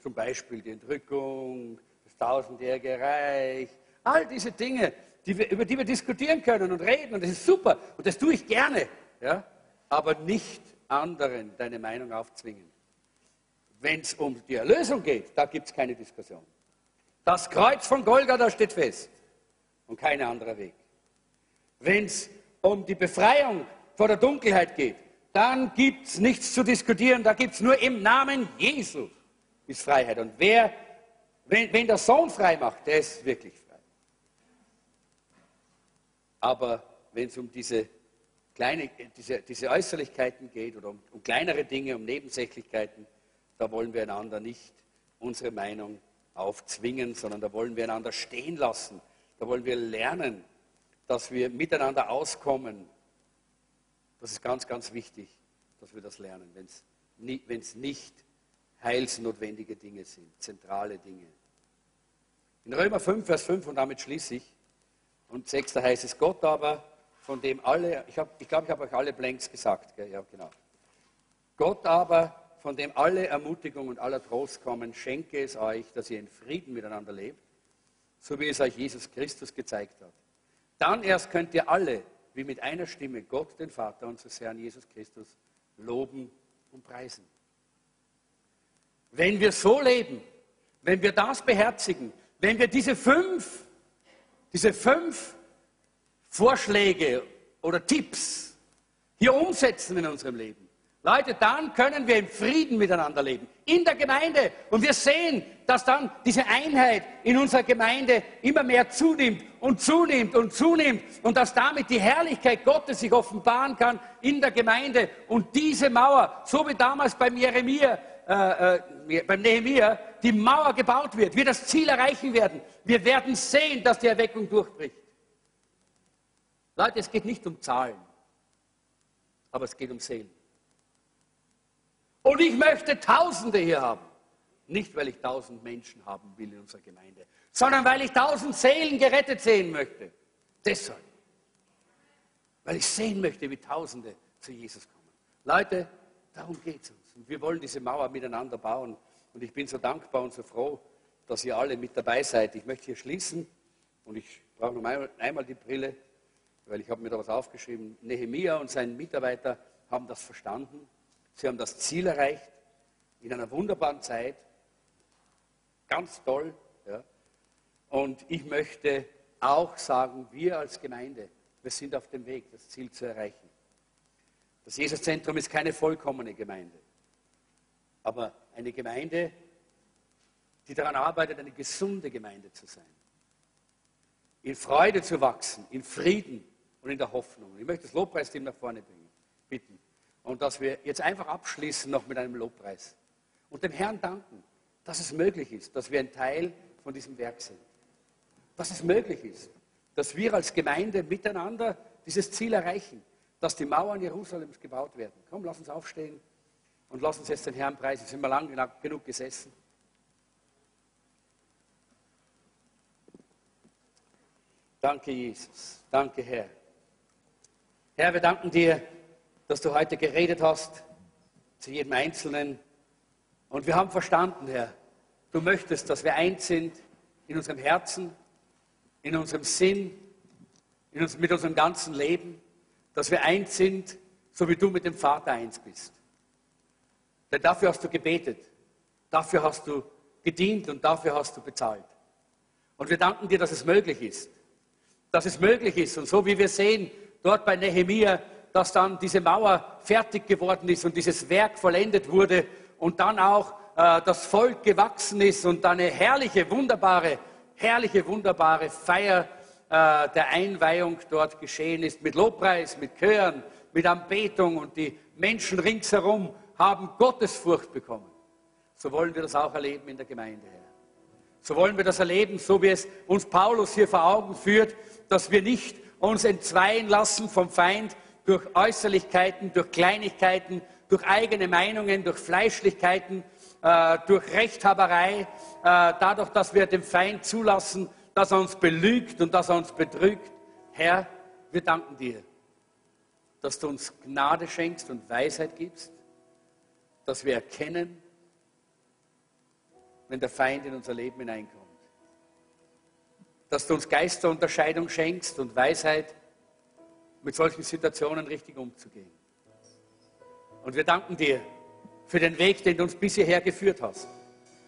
Zum Beispiel die Entrückung, das tausendjährige Reich, all diese Dinge, die wir, über die wir diskutieren können und reden und das ist super und das tue ich gerne, ja? aber nicht anderen deine Meinung aufzwingen. Wenn es um die Erlösung geht, da gibt es keine Diskussion. Das Kreuz von Golgatha steht fest und kein anderer Weg. Wenn es um die Befreiung vor der Dunkelheit geht, dann gibt es nichts zu diskutieren, da gibt es nur im Namen Jesu ist Freiheit. Und wer, wenn, wenn der Sohn frei macht, der ist wirklich frei. Aber wenn es um diese, kleine, diese, diese Äußerlichkeiten geht oder um, um kleinere Dinge, um Nebensächlichkeiten, da wollen wir einander nicht unsere Meinung aufzwingen, sondern da wollen wir einander stehen lassen. Da wollen wir lernen, dass wir miteinander auskommen. Das ist ganz, ganz wichtig, dass wir das lernen, wenn es nicht heilsnotwendige Dinge sind, zentrale Dinge. In Römer 5, Vers 5, und damit schließe ich, und 6, da heißt es, Gott aber, von dem alle, ich glaube, ich, glaub, ich habe euch alle Blanks gesagt, gell? ja genau. Gott aber, von dem alle Ermutigung und aller Trost kommen, schenke es euch, dass ihr in Frieden miteinander lebt, so wie es euch Jesus Christus gezeigt hat. Dann erst könnt ihr alle, wie mit einer Stimme, Gott, den Vater unseres Herrn Jesus Christus, loben und preisen. Wenn wir so leben, wenn wir das beherzigen, wenn wir diese fünf, diese fünf Vorschläge oder Tipps hier umsetzen in unserem Leben, Leute, dann können wir im Frieden miteinander leben, in der Gemeinde. Und wir sehen, dass dann diese Einheit in unserer Gemeinde immer mehr zunimmt und zunimmt und zunimmt und dass damit die Herrlichkeit Gottes sich offenbaren kann in der Gemeinde. Und diese Mauer, so wie damals beim Jeremia, äh, äh, beim Nehemiah die Mauer gebaut wird, wir das Ziel erreichen werden. Wir werden sehen, dass die Erweckung durchbricht. Leute, es geht nicht um Zahlen, aber es geht um Seelen. Und ich möchte Tausende hier haben. Nicht, weil ich tausend Menschen haben will in unserer Gemeinde, sondern weil ich tausend Seelen gerettet sehen möchte. Deshalb. Weil ich sehen möchte, wie Tausende zu Jesus kommen. Leute, darum geht es uns. Wir wollen diese Mauer miteinander bauen. Und ich bin so dankbar und so froh, dass ihr alle mit dabei seid. Ich möchte hier schließen und ich brauche noch einmal, die Brille, weil ich habe mir da was aufgeschrieben. Nehemia und sein Mitarbeiter haben das verstanden. Sie haben das Ziel erreicht in einer wunderbaren Zeit. Ganz toll. Ja. Und ich möchte auch sagen, wir als Gemeinde, wir sind auf dem Weg, das Ziel zu erreichen. Das Jesuszentrum ist keine vollkommene Gemeinde aber eine Gemeinde, die daran arbeitet, eine gesunde Gemeinde zu sein. In Freude zu wachsen, in Frieden und in der Hoffnung. Ich möchte das Lobpreisteam nach vorne bringen, bitten. Und dass wir jetzt einfach abschließen noch mit einem Lobpreis. Und dem Herrn danken, dass es möglich ist, dass wir ein Teil von diesem Werk sind. Dass es möglich ist, dass wir als Gemeinde miteinander dieses Ziel erreichen, dass die Mauern Jerusalems gebaut werden. Komm, lass uns aufstehen. Und lass uns jetzt den Herrn preisen. Sind wir lang genug gesessen? Danke, Jesus. Danke, Herr. Herr, wir danken dir, dass du heute geredet hast zu jedem Einzelnen. Und wir haben verstanden, Herr, du möchtest, dass wir eins sind in unserem Herzen, in unserem Sinn, in uns, mit unserem ganzen Leben, dass wir eins sind, so wie du mit dem Vater eins bist. Denn dafür hast du gebetet, dafür hast du gedient und dafür hast du bezahlt. Und wir danken dir, dass es möglich ist. Dass es möglich ist. Und so wie wir sehen, dort bei Nehemia, dass dann diese Mauer fertig geworden ist und dieses Werk vollendet wurde und dann auch äh, das Volk gewachsen ist und eine herrliche, wunderbare, herrliche, wunderbare Feier äh, der Einweihung dort geschehen ist, mit Lobpreis, mit Chören, mit Anbetung und die Menschen ringsherum haben Gottesfurcht bekommen. So wollen wir das auch erleben in der Gemeinde, Herr. So wollen wir das erleben, so wie es uns Paulus hier vor Augen führt, dass wir nicht uns entzweien lassen vom Feind durch Äußerlichkeiten, durch Kleinigkeiten, durch eigene Meinungen, durch Fleischlichkeiten, äh, durch Rechthaberei, äh, dadurch, dass wir dem Feind zulassen, dass er uns belügt und dass er uns betrügt. Herr, wir danken dir, dass du uns Gnade schenkst und Weisheit gibst, dass wir erkennen, wenn der Feind in unser Leben hineinkommt. Dass du uns Geisterunterscheidung schenkst und Weisheit, mit solchen Situationen richtig umzugehen. Und wir danken dir für den Weg, den du uns bis hierher geführt hast.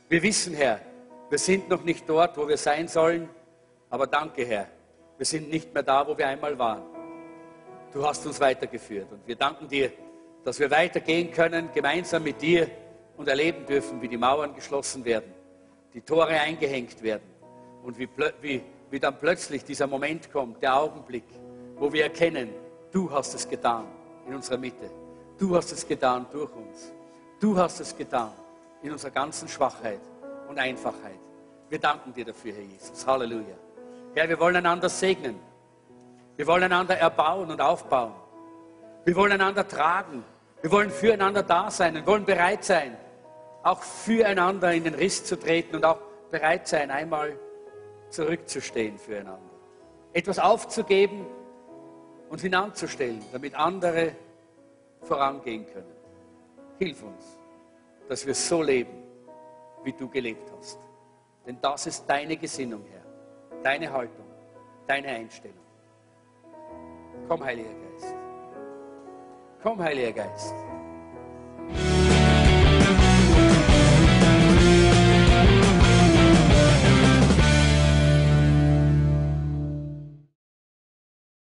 Wir wissen, Herr, wir sind noch nicht dort, wo wir sein sollen, aber danke, Herr, wir sind nicht mehr da, wo wir einmal waren. Du hast uns weitergeführt und wir danken dir, dass wir weitergehen können, gemeinsam mit dir und erleben dürfen, wie die Mauern geschlossen werden, die Tore eingehängt werden und wie, wie, wie dann plötzlich dieser Moment kommt, der Augenblick, wo wir erkennen, du hast es getan in unserer Mitte. Du hast es getan durch uns. Du hast es getan in unserer ganzen Schwachheit und Einfachheit. Wir danken dir dafür, Herr Jesus. Halleluja. Herr, wir wollen einander segnen. Wir wollen einander erbauen und aufbauen. Wir wollen einander tragen. Wir wollen füreinander da sein und wollen bereit sein, auch füreinander in den Riss zu treten und auch bereit sein, einmal zurückzustehen füreinander. Etwas aufzugeben und hinanzustellen, damit andere vorangehen können. Hilf uns, dass wir so leben, wie du gelebt hast. Denn das ist deine Gesinnung, Herr, deine Haltung, deine Einstellung. Komm, Heiliger Geist. Komm, Heiliger Geist.